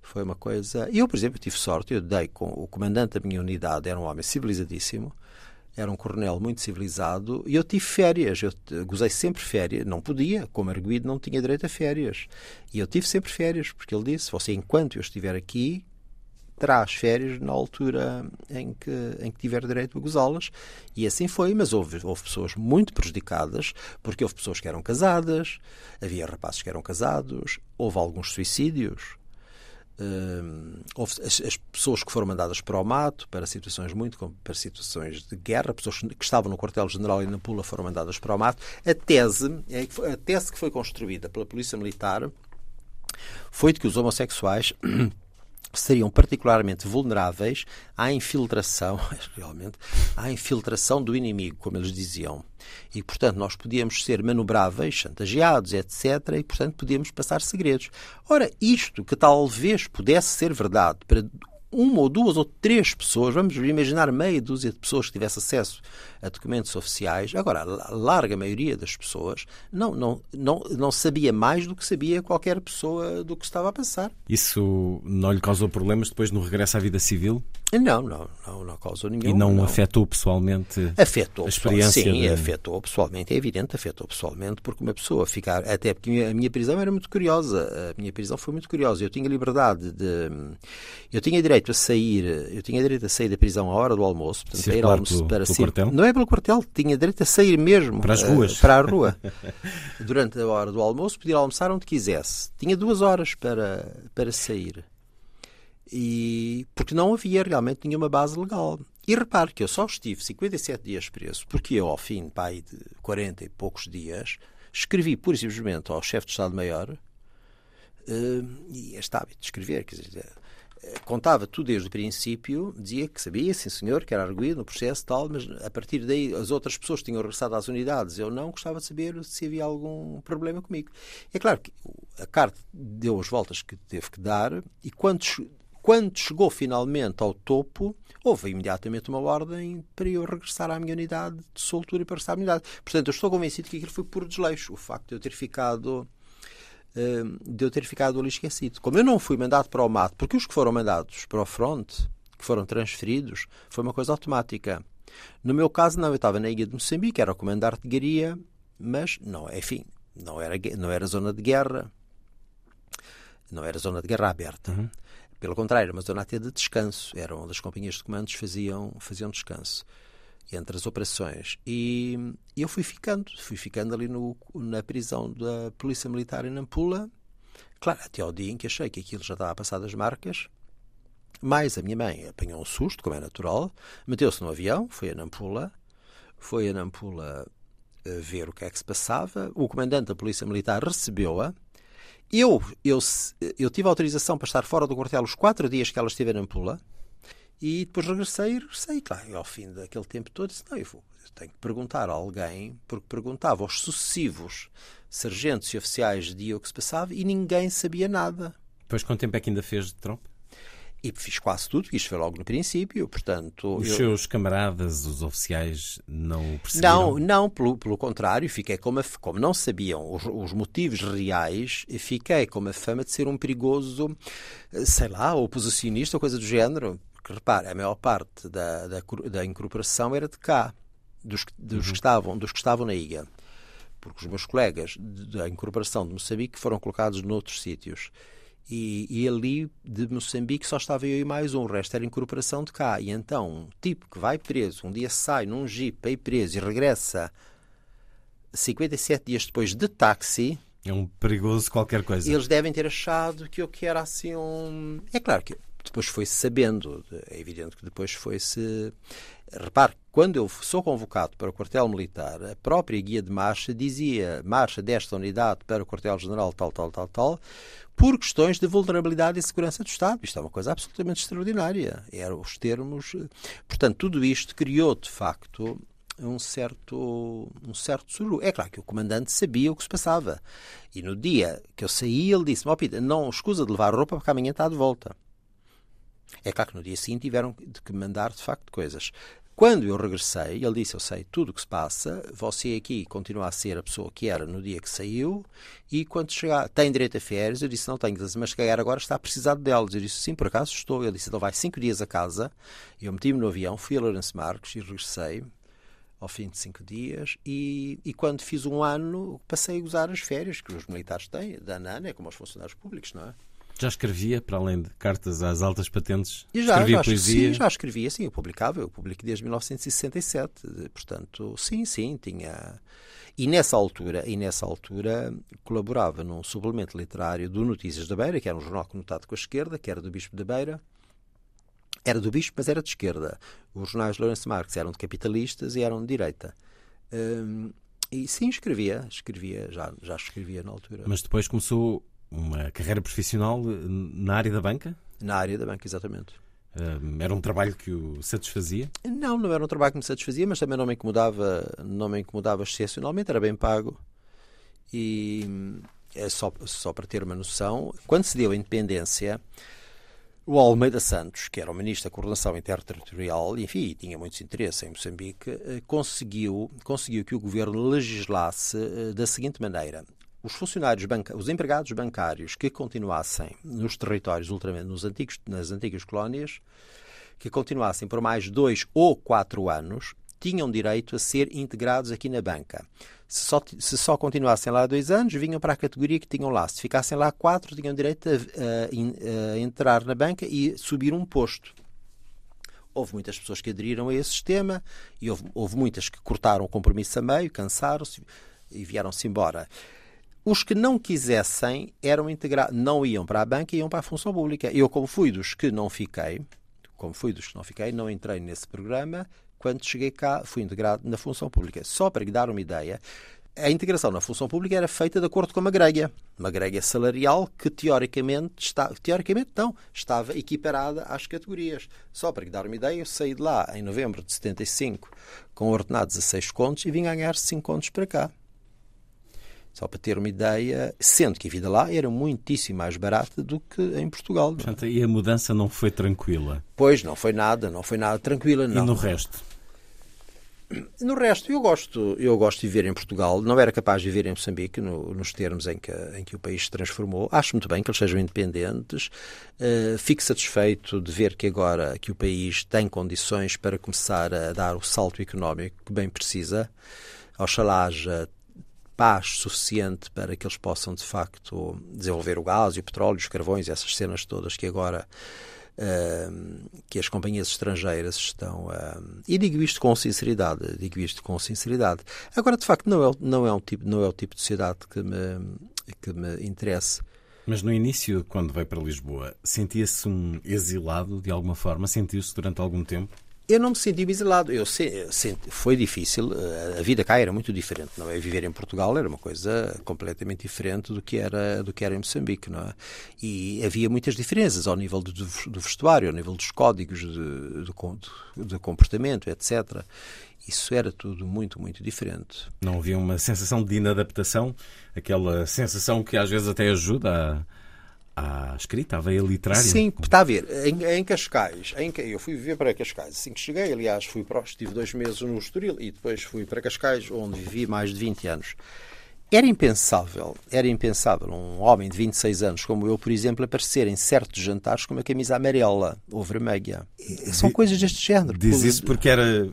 Foi uma coisa. Eu, por exemplo, tive sorte, eu dei com o comandante da minha unidade, era um homem civilizadíssimo, era um coronel muito civilizado e eu tive férias, eu gozei sempre férias, não podia, como arguído não tinha direito a férias. E eu tive sempre férias, porque ele disse: Você, enquanto eu estiver aqui, terá as férias na altura em que, em que tiver direito a gozá-las. E assim foi, mas houve, houve pessoas muito prejudicadas, porque houve pessoas que eram casadas, havia rapazes que eram casados, houve alguns suicídios. Uh, houve as, as, pessoas que foram mandadas para o mato para situações muito para situações de guerra, pessoas que estavam no quartel-general e na Pula foram mandadas para o mato. A tese, é a tese que foi construída pela Polícia Militar foi de que os homossexuais seriam particularmente vulneráveis à infiltração, realmente, à infiltração do inimigo, como eles diziam. E, portanto, nós podíamos ser manobráveis, chantageados, etc., e, portanto, podíamos passar segredos. Ora, isto que talvez pudesse ser verdade para uma ou duas ou três pessoas, vamos imaginar meia dúzia de pessoas que tivesse acesso a documentos oficiais. Agora, a larga maioria das pessoas não, não, não, não sabia mais do que sabia qualquer pessoa do que estava a passar. Isso não lhe causou problemas depois no regresso à vida civil? Não, não, não, não causou nenhum. E não, não. afetou pessoalmente afetou a experiência? Sim, de... afetou pessoalmente, é evidente, afetou pessoalmente, porque uma pessoa ficar. Até porque a minha prisão era muito curiosa. A minha prisão foi muito curiosa. Eu tinha liberdade de. Eu tinha direito a sair. Eu tinha direito a sair da prisão à hora do almoço. Portanto, a ir almoço para cima. Não é pelo quartel, tinha direito a sair mesmo. Para as ruas. Uh, para a rua. Durante a hora do almoço, podia almoçar onde quisesse. Tinha duas horas para, para sair. E, porque não havia realmente nenhuma base legal. E repare que eu só estive 57 dias preso, porque eu, ao fim pai, de 40 e poucos dias, escrevi pura e simplesmente ao chefe de Estado-Maior, uh, e este hábito de escrever, quer dizer, eh, contava tudo desde o princípio, dizia que sabia, sim senhor, que era arguído no processo tal, mas a partir daí as outras pessoas tinham regressado às unidades. Eu não gostava de saber se havia algum problema comigo. É claro que a carta deu as voltas que teve que dar e quando quando chegou finalmente ao topo, houve imediatamente uma ordem para eu regressar à minha unidade de soltura e para regressar à minha unidade. Portanto, eu estou convencido que aquilo foi por desleixo, o facto de eu ter ficado hum, de eu ter ficado ali esquecido. Como eu não fui mandado para o mato, porque os que foram mandados para o front, que foram transferidos, foi uma coisa automática. No meu caso, não, eu estava na ilha de Moçambique, era o comandante de guerrilha, mas não, enfim, não era, não era zona de guerra, não era zona de guerra aberta. Uhum. Pelo contrário, era uma zona até de descanso. Era onde as companhias de comandos faziam, faziam descanso entre as operações. E eu fui ficando, fui ficando ali no, na prisão da Polícia Militar em Nampula. Claro, até ao dia em que achei que aquilo já estava a passar das marcas. Mas a minha mãe apanhou um susto, como é natural, meteu-se no avião, foi a Nampula, foi a Nampula eh, ver o que é que se passava. O comandante da Polícia Militar recebeu-a eu, eu, eu tive autorização para estar fora do quartel os quatro dias que ela esteve na Ampula e depois regressei e regressei. Claro, e ao fim daquele tempo todo disse, não, eu, vou, eu tenho que perguntar a alguém, porque perguntava aos sucessivos sargentos e oficiais de o que se passava e ninguém sabia nada. Depois quanto tempo é que ainda fez de tropa? E fiz quase tudo, isto foi logo no princípio, portanto... Os eu... seus camaradas, os oficiais, não perceberam? Não, não, pelo, pelo contrário, fiquei como, a, como não sabiam os, os, motivos reais, fiquei com a fama de ser um perigoso, sei lá, oposicionista ou coisa do género. Porque, repare, a maior parte da, da, da incorporação era de cá, dos, dos, uhum. que estavam, dos que estavam na ilha. Porque os meus colegas da incorporação de Moçambique foram colocados noutros sítios. E, e, ali de Moçambique só estava eu e mais um, o resto era incorporação de cá. E então, um tipo que vai preso, um dia sai num jeep para ir preso e regressa 57 dias depois de táxi. É um perigoso qualquer coisa. Eles devem ter achado que eu que era assim um. É claro que depois foi-se sabendo, é evidente que depois foi-se. Repare, quando eu sou convocado para o quartel militar, a própria guia de marcha dizia marcha desta unidade para o quartel-general tal, tal, tal, tal, por questões de vulnerabilidade e segurança do Estado. Isto é uma coisa absolutamente extraordinária. Eram os termos. Portanto, tudo isto criou, de facto, um certo, um certo suru. É claro que o comandante sabia o que se passava. E no dia que eu saí, ele disse-me: oh, Pita, não escusa de levar roupa porque amanhã está de volta. É claro que no dia seguinte tiveram de que mandar, de facto, coisas. Quando eu regressei, ele disse: Eu sei tudo o que se passa, você aqui continua a ser a pessoa que era no dia que saiu, e quando chegar, tem direito a férias? Eu disse: Não tenho, mas se calhar agora está a precisar delas. Eu disse: Sim, por acaso estou. Ele disse: Então vai cinco dias a casa. Eu meti-me no avião, fui a Lourenço Marcos e regressei ao fim de cinco dias. E, e quando fiz um ano, passei a usar as férias que os militares têm, da ANAN, é como os funcionários públicos, não é? Já escrevia, para além de cartas às altas patentes? Já, escrevia já, poesia? Sim, já escrevia, sim, eu publicava, eu publiquei desde 1967, portanto, sim, sim, tinha... E nessa altura, e nessa altura colaborava num suplemento literário do Notícias da Beira, que era um jornal conotado com a esquerda, que era do Bispo da Beira, era do Bispo, mas era de esquerda. Os jornais de Lourenço Marques eram de capitalistas e eram de direita. Hum, e sim, escrevia, escrevia, já, já escrevia na altura. Mas depois começou uma carreira profissional eh, na área da banca? Na área da banca, exatamente. Era um trabalho que o satisfazia? Não, não era um trabalho que me satisfazia, mas também não me incomodava, não me incomodava excepcionalmente, era bem pago. E é só, só para ter uma noção, quando se deu a independência, o Almeida Santos, que era o ministro da Coordenação Interterritorial, enfim, tinha muitos interesses em Moçambique, eh, conseguiu, conseguiu que o governo legislasse eh, da seguinte maneira: os funcionários banca, os empregados bancários que continuassem nos territórios nos antigos, nas antigas colónias, que continuassem por mais dois ou quatro anos, tinham direito a ser integrados aqui na banca. Se só, se só continuassem lá dois anos, vinham para a categoria que tinham lá. Se ficassem lá quatro, tinham direito a, a, a entrar na banca e subir um posto. Houve muitas pessoas que aderiram a esse sistema e houve, houve muitas que cortaram o compromisso a meio, cansaram-se e vieram-se embora. Os que não quisessem eram integrados, não iam para a banca, iam para a função pública. Eu, como fui dos que não fiquei, como fui dos que não fiquei, não entrei nesse programa. Quando cheguei cá, fui integrado na função pública. Só para lhe dar uma ideia, a integração na função pública era feita de acordo com uma grelha, uma grelha salarial que teoricamente está, teoricamente não, estava equiparada às categorias. Só para lhe dar uma ideia, eu saí de lá em novembro de 75 com ordenados a 6 contos e vim ganhar 5 contos para cá. Só para ter uma ideia, sendo que a vida lá era muitíssimo mais barata do que em Portugal. Não? Portanto, e a mudança não foi tranquila? Pois, não foi nada, não foi nada tranquila, não. E no resto? No resto, eu gosto, eu gosto de viver em Portugal. Não era capaz de viver em Moçambique, no, nos termos em que, em que o país se transformou. Acho muito bem que eles sejam independentes. Uh, fico satisfeito de ver que agora que o país tem condições para começar a dar o salto económico que bem precisa. Oxalá haja paz suficiente para que eles possam, de facto, desenvolver o gás e o petróleo, os carvões, essas cenas todas que agora uh, que as companhias estrangeiras estão uh, e digo isto com sinceridade digo isto com sinceridade. Agora de facto não é não é um tipo não é o tipo de sociedade que me que me interessa mas no início quando veio para Lisboa sentia-se um exilado de alguma forma? Sentiu-se durante algum tempo eu não me senti exilado. Eu senti, foi difícil. A vida cá era muito diferente. Não é viver em Portugal era uma coisa completamente diferente do que era do que era em Moçambique, não é? E havia muitas diferenças ao nível do, do vestuário, ao nível dos códigos de, de, de comportamento, etc. Isso era tudo muito, muito diferente. Não havia uma sensação de inadaptação, aquela sensação que às vezes até ajuda à escrita, à veia literária? Sim, está a ver. Em, em Cascais, em, eu fui viver para Cascais. Assim que cheguei, aliás, fui para, estive dois meses no Estoril e depois fui para Cascais, onde vivi mais de 20 anos. Era impensável, era impensável um homem de 26 anos como eu, por exemplo, aparecer em certos jantares com uma camisa amarela ou vermelha. São coisas deste género. Diz isso porque era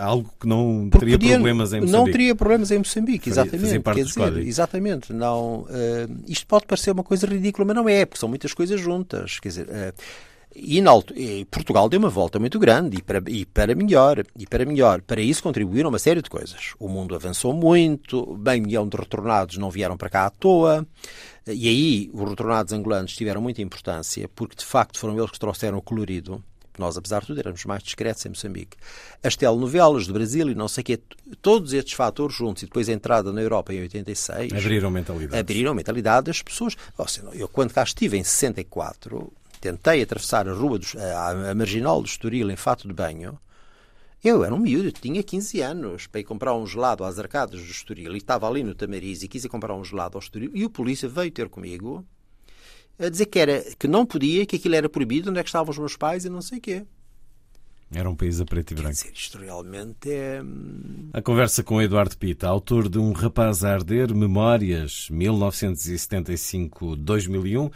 algo que não porque teria podia, problemas em Moçambique. Não teria problemas em Moçambique, exatamente. Quer dizer, exatamente. Não, uh, isto pode parecer uma coisa ridícula, mas não é, porque são muitas coisas juntas. Quer dizer, uh, e, e, Portugal deu uma volta muito grande e para, e para melhor. E para melhor. Para isso contribuíram uma série de coisas. O mundo avançou muito, bem milhão de retornados não vieram para cá à toa. E aí os retornados angolanos tiveram muita importância, porque de facto foram eles que trouxeram o colorido. Nós, apesar de tudo, éramos mais discretos em Moçambique. As telenovelas do Brasil e não sei o quê, todos estes fatores juntos, e depois a entrada na Europa em 86... Abriram mentalidade. Abriram mentalidade das pessoas. Eu, quando cá estive em 64, tentei atravessar a rua, dos, a, a marginal do Estoril em fato de banho, eu era um miúdo, tinha 15 anos, para ir comprar um gelado às arcadas do Estoril, e estava ali no Tamariz e quis ir comprar um gelado ao Estoril, e o polícia veio ter comigo a dizer que, era, que não podia, que aquilo era proibido, onde é que estavam os meus pais e não sei o quê. Era um país a preto e branco. Quer dizer, isto realmente é... Hum, a conversa com Eduardo Pita, autor de Um Rapaz a Arder, Memórias, 1975-2001,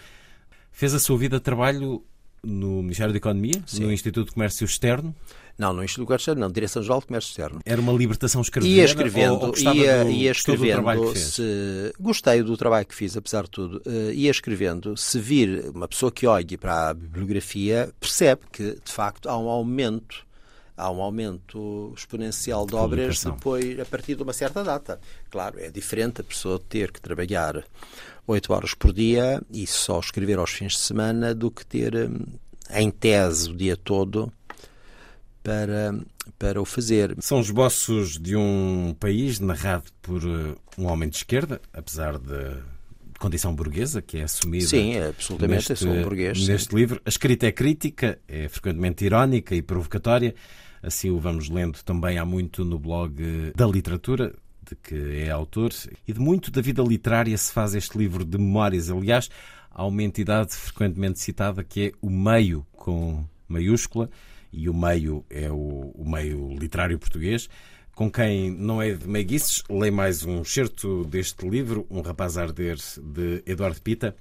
Fez a sua vida de trabalho no Ministério da Economia, Sim. no Instituto de Comércio Externo? Não, no Instituto do Comércio Externo, não, Direção-Geral do Comércio Externo. Era uma libertação escrevida? Ia escrevendo, ou, ou ia, do, ia escrevendo, se, gostei do trabalho que fiz, apesar de tudo, uh, ia escrevendo, se vir uma pessoa que olhe para a bibliografia, percebe que, de facto, há um aumento há um aumento exponencial de obras depois, a partir de uma certa data. Claro, é diferente a pessoa ter que trabalhar oito horas por dia e só escrever aos fins de semana do que ter hum, em tese o dia todo para, para o fazer. São esboços de um país narrado por uh, um homem de esquerda, apesar de condição burguesa, que é assumida. Sim, é absolutamente, neste, um burguês. Neste sim. livro. A escrita é crítica, é frequentemente irónica e provocatória. Assim o vamos lendo também há muito no blog da literatura, de que é autor, e de muito da vida literária se faz este livro de memórias. Aliás, há uma entidade frequentemente citada que é o meio, com maiúscula, e o meio é o, o meio literário português. Com quem não é de meiguices, leio mais um excerto deste livro, Um Rapaz Arder, de Eduardo Pita.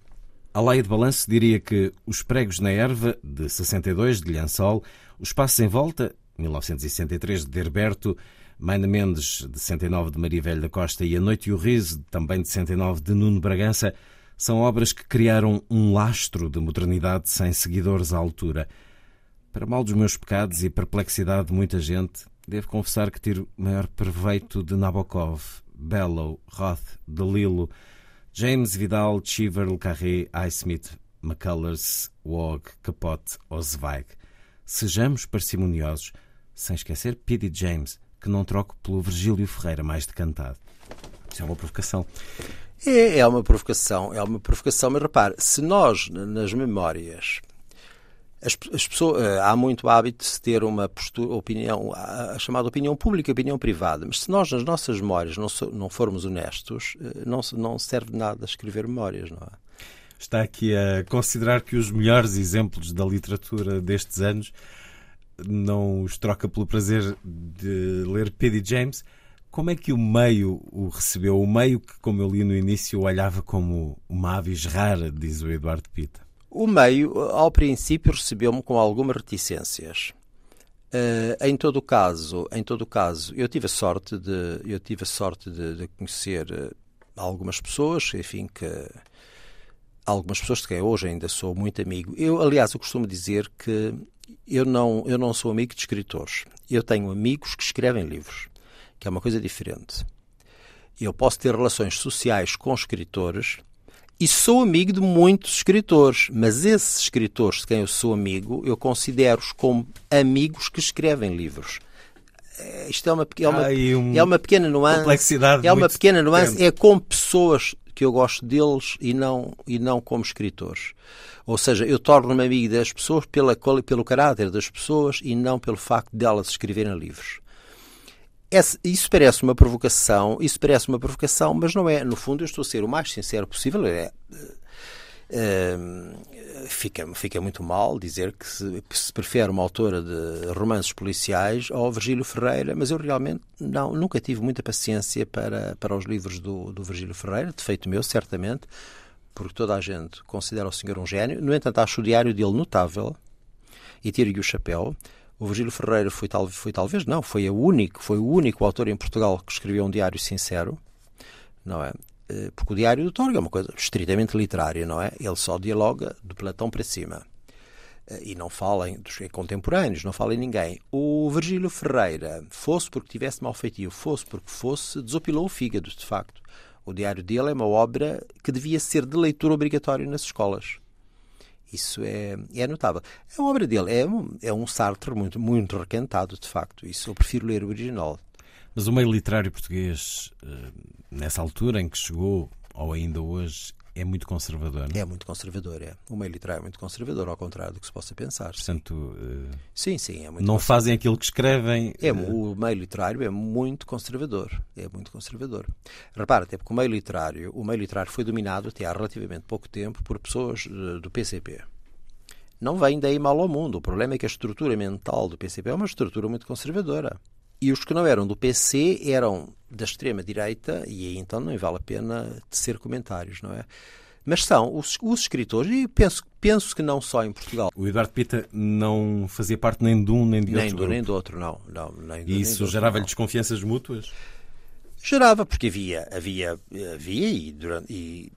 A lei de balanço diria que Os Pregos na Erva, de 62, de Lhansol, Os Passos em Volta, 1963, de Herberto, Maina Mendes, de 69, de Maria Velha da Costa, e A Noite e o Riso, também de 69, de Nuno Bragança, são obras que criaram um lastro de modernidade sem seguidores à altura. Para mal dos meus pecados e perplexidade de muita gente, devo confessar que tiro maior proveito de Nabokov, Bellow, Roth, DeLillo, James Vidal, Cheever, Le Carré, Highsmith, McCullers, Wog, Capote ou Zweig. Sejamos parcimoniosos, sem esquecer P.D. James, que não troco pelo Virgílio Ferreira mais decantado. Isso é uma provocação. É, é uma provocação, é uma provocação, mas repare, se nós, nas memórias, as, as pessoas, eh, há muito hábito de se ter uma postura, opinião, a, chamada opinião pública e opinião privada, mas se nós, nas nossas memórias, não, não formos honestos, eh, não, não serve nada escrever memórias, não é? Está aqui a considerar que os melhores exemplos da literatura destes anos não os troca pelo prazer de ler P.D. James. Como é que o meio o recebeu? O meio que, como eu li no início, olhava como uma aves rara, diz o Eduardo Pita. O meio, ao princípio, recebeu-me com algumas reticências. Uh, em todo o caso, em todo caso, eu tive a sorte de, eu tive a sorte de, de conhecer uh, algumas pessoas, enfim, que algumas pessoas de quem hoje ainda sou muito amigo. Eu, aliás, eu costumo dizer que eu não, eu não sou amigo de escritores. Eu tenho amigos que escrevem livros, que é uma coisa diferente. Eu posso ter relações sociais com escritores e sou amigo de muitos escritores, mas esses escritores de quem eu sou amigo, eu considero-os como amigos que escrevem livros. Eh, isto é uma, é uma, um é uma pequena nuance. É uma pequena nuance. É como pessoas que eu gosto deles e não, e não como escritores. Ou seja, eu torno-me amigo das pessoas pela, pelo caráter das pessoas e não pelo facto delas escreverem livros. Isso parece uma provocação, isso parece uma provocação, mas não é. No fundo, eu estou a ser o mais sincero possível. É, fica, fica muito mal dizer que se, se, prefere uma autora de romances policiais ao Virgílio Ferreira, mas eu realmente não, nunca tive muita paciência para, para os livros do, do Virgílio Ferreira, defeito meu, certamente, porque toda a gente considera o senhor um gênio. No entanto, acho o diário dele notável e tiro-lhe o chapéu. O Virgílio Ferreira foi, tal, foi talvez, não, foi, o único, foi o único autor em Portugal que escreveu um diário sincero, não é? Eh, porque o Diário do Torga é uma coisa estritamente literária, não é? Ele só dialoga de Platão para cima. Eh, e não fala em, dos contemporâneos, não fala em ninguém. O Virgílio Ferreira, fosse porque tivesse mal feitio, fosse porque fosse, desopilou o fígado, de facto. O diário dele é uma obra que devia ser de leitura obrigatória nas escolas. Isso é, é notável. A obra dele é um, é um Sartre muito, muito requentado, de facto. Isso eu prefiro ler o original. Mas o meio literário português, eh, nessa altura em que chegou, ou ainda hoje, é muito conservador, não é? É muito conservador, é. O meio literário é muito conservador, ao contrário do que se possa pensar. Portanto, uh, sim, sim, é muito não fazem aquilo que escrevem. É, uh... O meio literário é muito conservador, é muito conservador. Repara, até porque o meio literário, o meio literário foi dominado até há relativamente pouco tempo por pessoas do PCP. Não vem daí mal ao mundo. O problema é que a estrutura mental do PCP é uma estrutura muito conservadora. E os que não eram do PC eram da extrema-direita, e aí então nem vale a pena tecer comentários, não é? Mas são os, os escritores, e penso, penso que não só em Portugal. O Eduardo Pita não fazia parte nem de um nem de nem outro. Do, nem do outro, não. não nem e isso gerava-lhe desconfianças mútuas? Gerava, porque havia, havia, havia e, durante, e,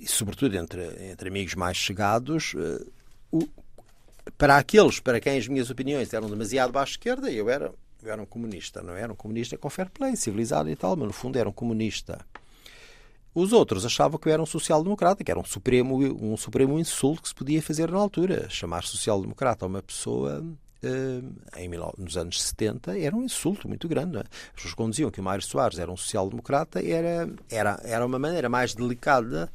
e sobretudo entre, entre amigos mais chegados, uh, o, para aqueles para quem as minhas opiniões eram demasiado baixo esquerda, eu era, era um comunista, não era um comunista com fair play, civilizado e tal, mas no fundo era um comunista. Os outros achavam que eu era um social-democrata, que era um supremo, um supremo insulto que se podia fazer na altura. Chamar social-democrata a uma pessoa eh, em, nos anos 70 era um insulto muito grande. É? As pessoas quando diziam que o Mário Soares era um social-democrata era, era, era uma maneira mais delicada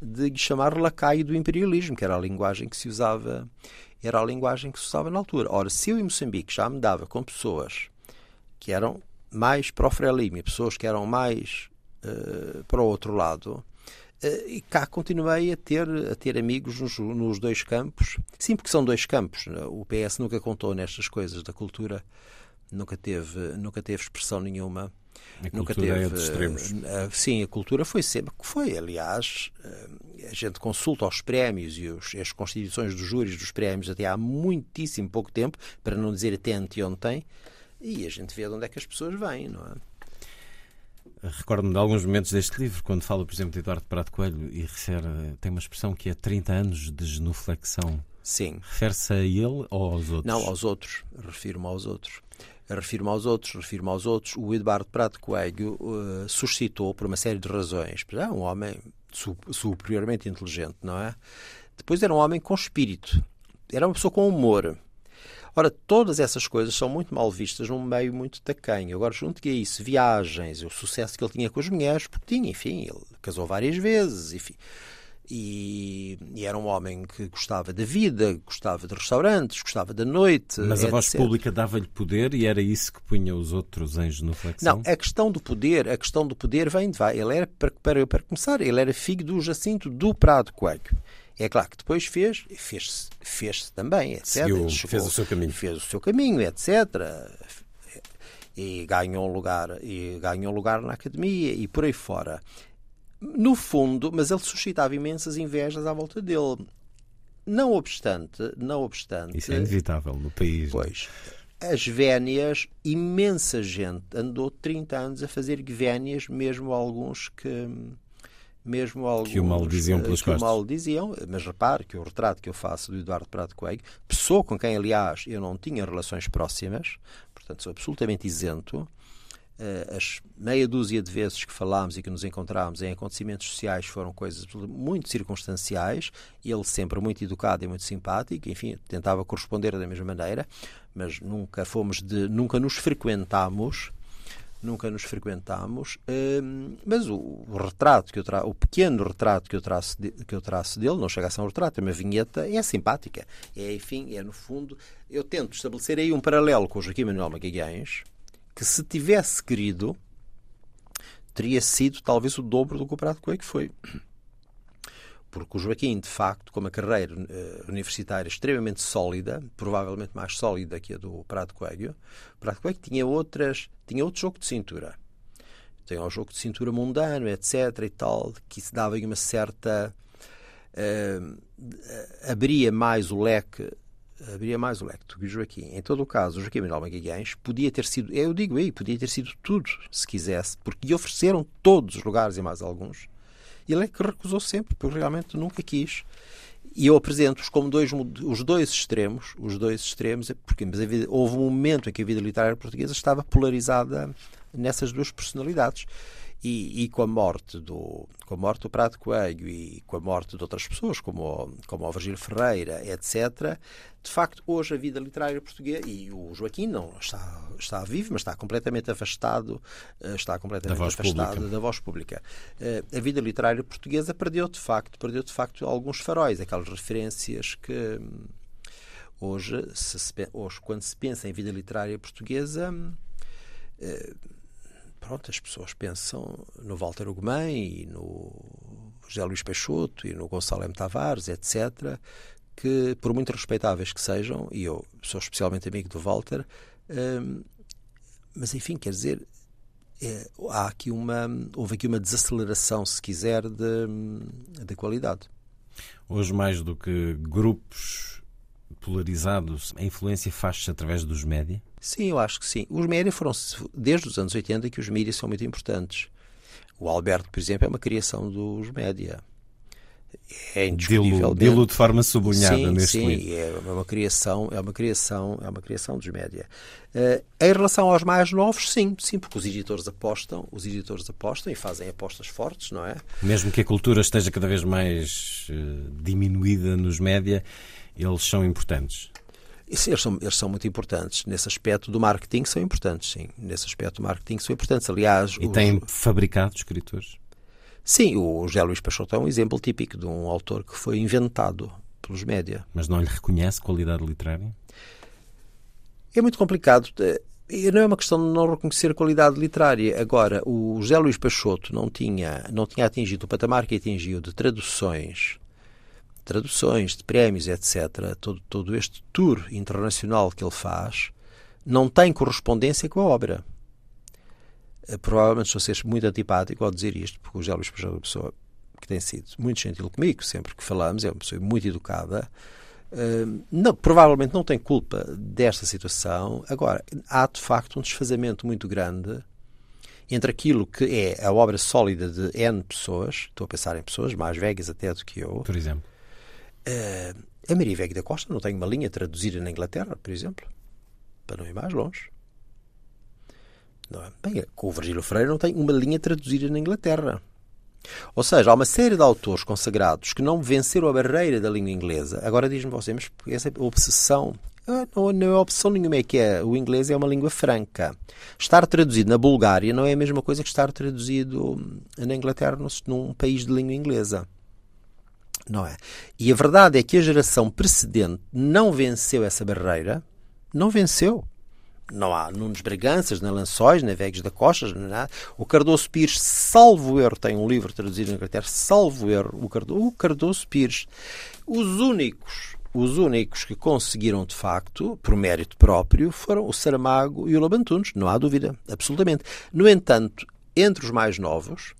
de chamar lacaio do imperialismo, que era a linguagem que se usava era a linguagem que se usava na altura. Ora, se eu em Moçambique já me dava com pessoas que eram mais para o Frelimo, pessoas que eram mais uh, para o outro lado, uh, e cá continuei a ter, a ter amigos nos, nos, dois campos. Sim, porque são dois campos. O PS nunca contou nestas coisas da cultura, nunca teve, nunca teve expressão nenhuma. A nunca cultura teve, é de extremos. Uh, sim, a cultura foi sempre que foi. Aliás, a gente consulta os prémios e os, as constituições dos júris dos prémios até há muitíssimo pouco tempo, para não dizer até anteontem, e a gente vê de onde é que as pessoas vêm, não é? Recordo-me de alguns momentos deste livro, quando fala, por exemplo, de Eduardo Prado Coelho e refere, tem uma expressão que é 30 anos de genuflexão. Sim. Refere-se a ele ou aos outros? Não, aos outros. Refiro-me aos outros. Refiro-me aos outros, refiro-me aos outros. O Eduardo Prado Coelho uh, suscitou, por uma série de razões, é um homem superiormente inteligente, não é? Depois era um homem com espírito. Era uma pessoa com humor. Ora, todas essas coisas são muito mal vistas num meio muito tacanho. Agora, junto a isso, viagens, o sucesso que ele tinha com as mulheres, porque tinha, enfim, ele casou várias vezes, enfim. E, e, era um homem que gostava da vida, gostava de restaurantes, gostava da noite. Mas a etc. voz pública dava-lhe poder e era isso que punha os outros em genuflexão? Não, a questão do poder, a questão do poder vem de vai. Ele era, para, para, para começar, ele era filho do Jacinto do Prado Coelho. É claro que depois fez, fez-se fez também, etc. Seguiu, Chegou, fez o seu caminho. Fez o seu caminho, etc. E ganhou um lugar, e ganhou lugar na academia e por aí fora. No fundo, mas ele suscitava imensas invejas à volta dele. Não obstante, não obstante. Isso é inevitável no país. É? Pois. As vénias, imensa gente andou 30 anos a fazer vénias, mesmo alguns que mesmo alguns que o mal diziam pelas que costas. o mal diziam, mas repare que o retrato que eu faço do Eduardo Prado Coelho, pessoa com quem, aliás, eu não tinha relações próximas, portanto sou absolutamente isento, eh, as meia dúzia de vezes que falámos e que nos encontrámos em acontecimentos sociais foram coisas muito circunstanciais, ele sempre muito educado e muito simpático, enfim, tentava corresponder da mesma maneira, mas nunca fomos de, nunca nos frequentámos nunca nos frequentámos, hum, mas o, o, retrato que eu o pequeno retrato que eu traço, de, que eu traço dele, não chega a ser um retrato, é uma vinheta, é simpática. É, enfim, é no fundo, eu tento estabelecer aí um paralelo com o Joaquim Manuel Magalhães, que se tivesse querido, teria sido talvez o dobro do que o Prado Coelho foi porque o Joaquim, de facto, com uma carreira uh, universitária extremamente sólida, provavelmente mais sólida que a do Prado Coelho, o Prado Coelho tinha, outras, tinha outro jogo de cintura. Tem o jogo de cintura mundano, etc. e tal, que se dava uma certa. Uh, abria mais o leque abria mais o leque do que o Joaquim. Em todo o caso, o Joaquim Manuel Magalhães podia ter sido, eu digo aí, podia ter sido tudo, se quisesse, porque lhe ofereceram todos os lugares e mais alguns ele é que recusou sempre, porque realmente nunca quis. E eu apresento-os como dois, os dois extremos, os dois extremos, é porque vida, houve um momento em que a vida literária portuguesa estava polarizada nessas duas personalidades. E, e, com a morte do com a morte do Prado Coelho e com a morte de outras pessoas como como o Virgílio Ferreira etc de facto hoje a vida literária portuguesa e o Joaquim não está está vivo mas está completamente afastado eh, está completamente da afastado pública. da voz pública eh, a vida literária portuguesa perdeu de facto perdeu de facto alguns faróis aquelas referências que hum, hoje se, hoje quando se pensa em vida literária portuguesa eh, pronto, as pessoas pensam no Walter Ugumã e no José Luís Peixoto e no Gonçalo M. Tavares, etc., que, por muito respeitáveis que sejam, e eu sou especialmente amigo do Walter, hum, mas enfim, quer dizer, é, há aqui uma, houve aqui uma desaceleração, se quiser, de, de qualidade. Hoje, mais do que grupos polarizados, a influência faz-se através dos médias? Sim, eu acho que sim. Os médias foram, desde os anos 80, que os médias são muito importantes. O Alberto, por exemplo, é uma criação dos média. É indiscutível. Dilo de forma sublinhada sim, neste sim, livro. é uma criação, é uma criação, é uma criação dos média. Uh, em relação aos mais novos, sim, sim, porque os editores apostam, os editores apostam e fazem apostas fortes, não é? Mesmo que a cultura esteja cada vez mais uh, diminuída nos média, eles são importantes. Sim, eles são, eles são muito importantes. Nesse aspecto do marketing são importantes, sim. Nesse aspecto do marketing são importantes. Aliás... E os... têm fabricado escritores? Sim, o José Luís Peixoto é um exemplo típico de um autor que foi inventado pelos média. Mas não lhe reconhece qualidade literária? É muito complicado. Não é uma questão de não reconhecer qualidade literária. Agora, o José Luís Peixoto não tinha, não tinha atingido o patamar que atingiu de traduções, traduções, de prémios, etc. Todo, todo este tour internacional que ele faz não tem correspondência com a obra. Eh, provavelmente estou a ser muito antipático ao dizer isto, porque o José Luís Peixoto é uma pessoa que tem sido muito gentil comigo, sempre que falamos, é uma pessoa muito educada. Uh, não, provavelmente não tem culpa desta situação. Agora, há de facto um desfazamento muito grande entre aquilo que é a obra sólida de N pessoas, estou a pensar em pessoas mais velhas até do que eu. Por exemplo? Uh, a Maria Vega da Costa não tem uma linha traduzida na Inglaterra, por exemplo, para não ir mais longe. Não é? Bem, com o Virgílio Freire não tem uma linha traduzida na Inglaterra. Ou seja, há uma série de autores consagrados que não venceram a barreira da língua inglesa. Agora diz-me você, mas essa obsessão. Ah, não, não é obsessão nenhuma, é que é, o inglês é uma língua franca. Estar traduzido na Bulgária não é a mesma coisa que estar traduzido na Inglaterra, num país de língua inglesa. Não é? E a verdade é que a geração precedente não venceu essa barreira, não venceu. Não há Nunes Braganças, nem Lançóis, nem Vegas da Costa, nem nada. O Cardoso Pires, salvo erro, tem um livro traduzido em Inglaterra, salvo erro, o Cardoso, o Cardoso Pires. Os únicos, os únicos que conseguiram, de facto, por mérito próprio, foram o Saramago e o Lobantunes, não há dúvida, absolutamente. No entanto, entre os mais novos,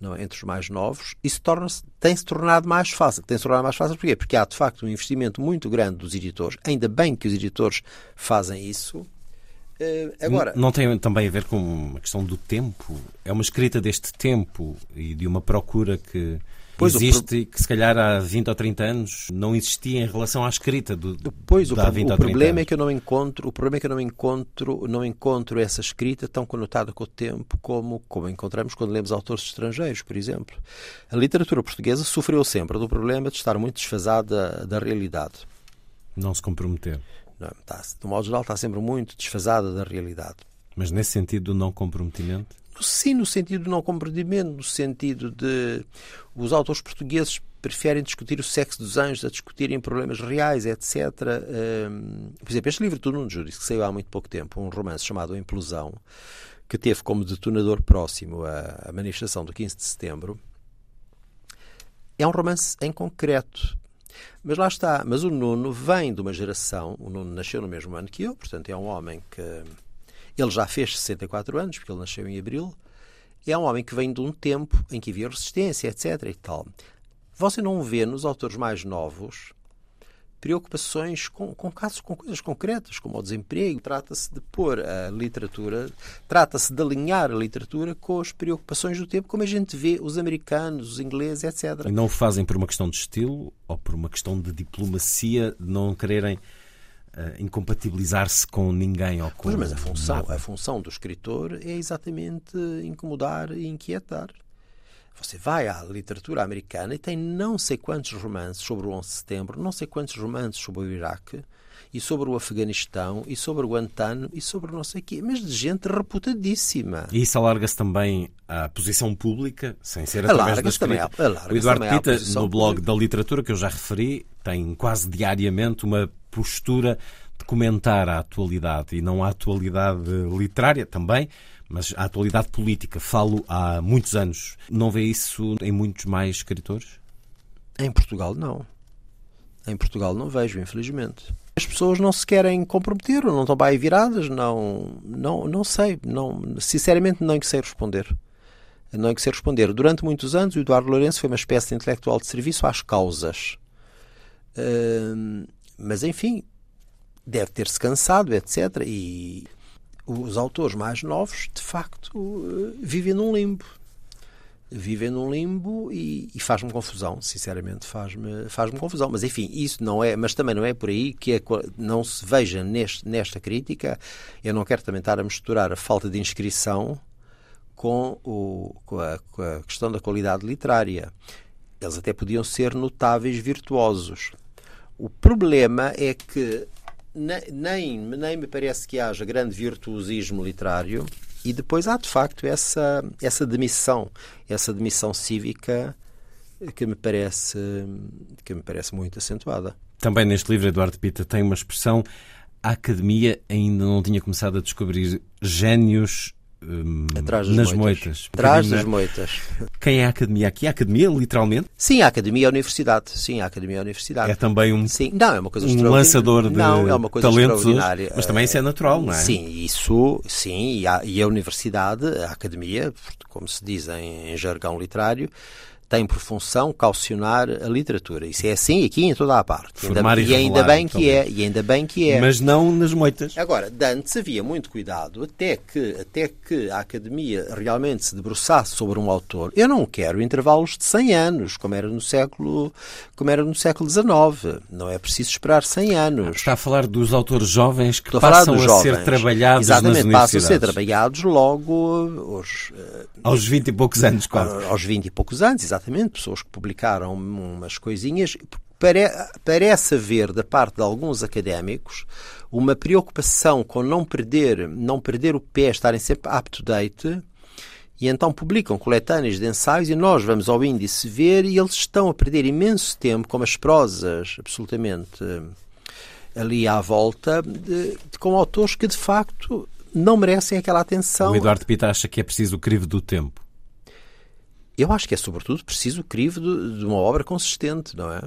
não, é? entre os mais novos, isso torna-se, tem-se tornado mais fácil. Tem-se tornado mais fácil porquê? Porque há, de facto, um investimento muito grande dos editores. Ainda bem que os editores fazem isso. Uh, agora, não, não tem também a ver com uma questão do tempo? É uma escrita deste tempo e de uma procura que pois existe que se calhar há 20 ou 30 anos não existia em relação à escrita do Pois o, o problema é que eu não encontro, o problema é que eu não encontro, não encontro essa escrita tão conotada com o tempo como como encontramos quando lemos autores estrangeiros, por exemplo. A literatura portuguesa sofreu sempre do problema de estar muito desfasada da realidade. Não se comprometer. Não, está, do modo geral, está sempre muito desfasada da realidade. Mas nesse sentido do não comprometimento? Sim, no sentido do não comprometimento, no sentido de os autores portugueses preferem discutir o sexo dos anjos a discutirem problemas reais, etc. Um, por exemplo, este livro do Nuno Júris, que saiu há muito pouco tempo, um romance chamado A Implosão, que teve como detonador próximo a, a manifestação do 15 de setembro, é um romance em concreto mas lá está. Mas o Nuno vem de uma geração, o Nuno nasceu no mesmo ano que eu, portanto é um homem que. Ele já fez 64 anos, porque ele nasceu em abril. É um homem que vem de um tempo em que havia resistência, etc. e tal. Você não vê nos autores mais novos preocupações com, com casos, com coisas concretas, como o desemprego. Trata-se de pôr a literatura, trata-se de alinhar a literatura com as preocupações do tempo, como a gente vê os americanos, os ingleses, etc. E não o fazem por uma questão de estilo ou por uma questão de diplomacia, de não quererem uh, incompatibilizar-se com ninguém ou com pois, mas a função, a função do escritor é exatamente incomodar e inquietar. Você vai à literatura americana e tem não sei quantos romances sobre o 11 de setembro, não sei quantos romances sobre o Iraque, e sobre o Afeganistão, e sobre o Guantánamo, e sobre não sei o quê, mas de gente reputadíssima. E isso alarga-se também à posição pública, sem ser através da escrita. Também, o Eduardo Pita, no blog pública. da literatura, que eu já referi, tem quase diariamente uma postura de comentar a atualidade, e não a atualidade literária também, mas a atualidade política, falo há muitos anos, não vê isso em muitos mais escritores? Em Portugal, não. Em Portugal não vejo, infelizmente. As pessoas não se querem comprometer, ou não estão bem viradas, não, não, não sei, não, sinceramente não sei responder. Não sei responder. Durante muitos anos, o Eduardo Lourenço foi uma espécie de intelectual de serviço às causas. Uh, mas, enfim, deve ter-se cansado, etc. E os autores mais novos, de facto, uh, vivem num limbo vivem num limbo e, e faz-me confusão, sinceramente faz-me faz confusão. Mas enfim, isso não é, mas também não é por aí que é, não se veja neste, nesta crítica. Eu não quero também estar a misturar a falta de inscrição com, o, com, a, com a questão da qualidade literária. Eles até podiam ser notáveis virtuosos. O problema é que nem, nem me parece que haja grande virtuosismo literário e depois há de facto essa, essa demissão, essa demissão cívica que me parece que me parece muito acentuada. Também neste livro Eduardo Pita tem uma expressão a academia ainda não tinha começado a descobrir génios Hum, Atrás nas moitas. moitas. Atrás das moitas. Quem é a academia aqui? A academia, literalmente? Sim, a academia é a universidade. Sim, a academia é a universidade. É também um, Sim. Não, é uma coisa um lançador de não, é uma coisa talentos, extraordinária. mas também isso é natural, não é? Sim, isso, sim, e a, e a universidade, a academia, como se diz em, em jargão literário, tem por função calcionar a literatura. Isso é assim aqui em toda a parte. Formar ainda, e, e ainda bem que é, e ainda bem que é. Mas não nas moitas. Agora, antes havia muito cuidado até que até que a academia realmente se debruçasse sobre um autor. Eu não quero intervalos de 100 anos, como era no século como era no século XIX. Não é preciso esperar 100 anos. Está a falar dos autores jovens que Estou passam a, jovens. ser trabalhados Exatamente, nas passam a ser trabalhados logo aos, aos 20 e poucos anos, quase. Aos 20 e poucos anos, exatamente exatamente, pessoas que publicaram umas coisinhas. Pare, parece haver, da parte de alguns académicos, uma preocupação com não perder, não perder o pé, estarem sempre up-to-date, e então publicam coletâneas de ensaios e nós vamos ao índice ver e eles estão a perder imenso tempo com as prosas absolutamente ali à volta, de, de, com autores que de facto não merecem aquela atenção. O Eduardo Pita acha que é preciso o crivo do tempo. Eu acho que é, sobretudo, preciso o crivo de, de uma obra consistente, não é?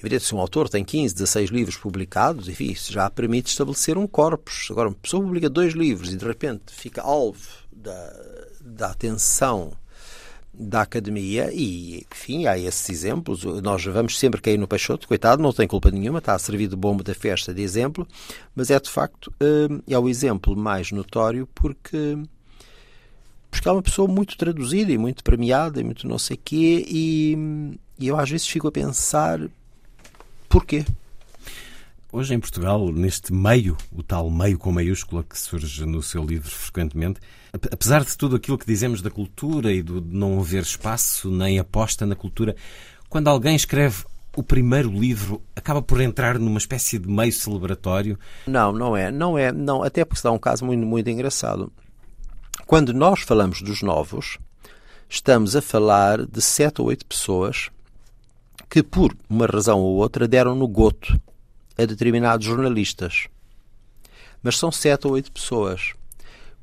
Evidente, se um autor tem 15, 16 livros publicados, enfim, isso já permite estabelecer um corpus. Agora, uma pessoa publica dois livros e, de repente, fica alvo da, da atenção da academia e, enfim, há esses exemplos. Nós vamos sempre cair no Peixoto, coitado, não tem culpa nenhuma, está a servir de bomba da festa de exemplo, mas é, de facto, hum, é o exemplo mais notório porque porque é uma pessoa muito traduzida e muito premiada e muito não sei quê, e, e eu às vezes fico a pensar porquê. Hoje em Portugal, neste meio, o tal meio com maiúscula que surge no seu livro frequentemente, apesar de tudo aquilo que dizemos da cultura e do de não haver espaço nem aposta na cultura, quando alguém escreve o primeiro livro acaba por entrar numa espécie de meio celebratório? Não, não é, não é, não, até porque se dá um caso muito, muito engraçado. Quando nós falamos dos novos, estamos a falar de sete ou oito pessoas que, por uma razão ou outra, deram no goto a determinados jornalistas. Mas são sete ou oito pessoas.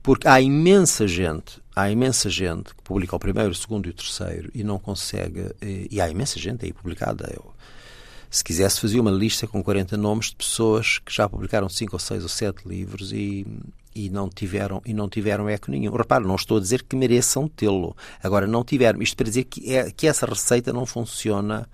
Porque há imensa gente, há imensa gente que publica o primeiro, o segundo e o terceiro e não consegue. E há imensa gente aí publicada. Eu, se quisesse, fazia uma lista com 40 nomes de pessoas que já publicaram cinco ou seis ou sete livros e, e não tiveram e não tiveram eco nenhum. Repare, não estou a dizer que mereçam tê-lo. Agora não tiveram. Isto para dizer que, é, que essa receita não funciona,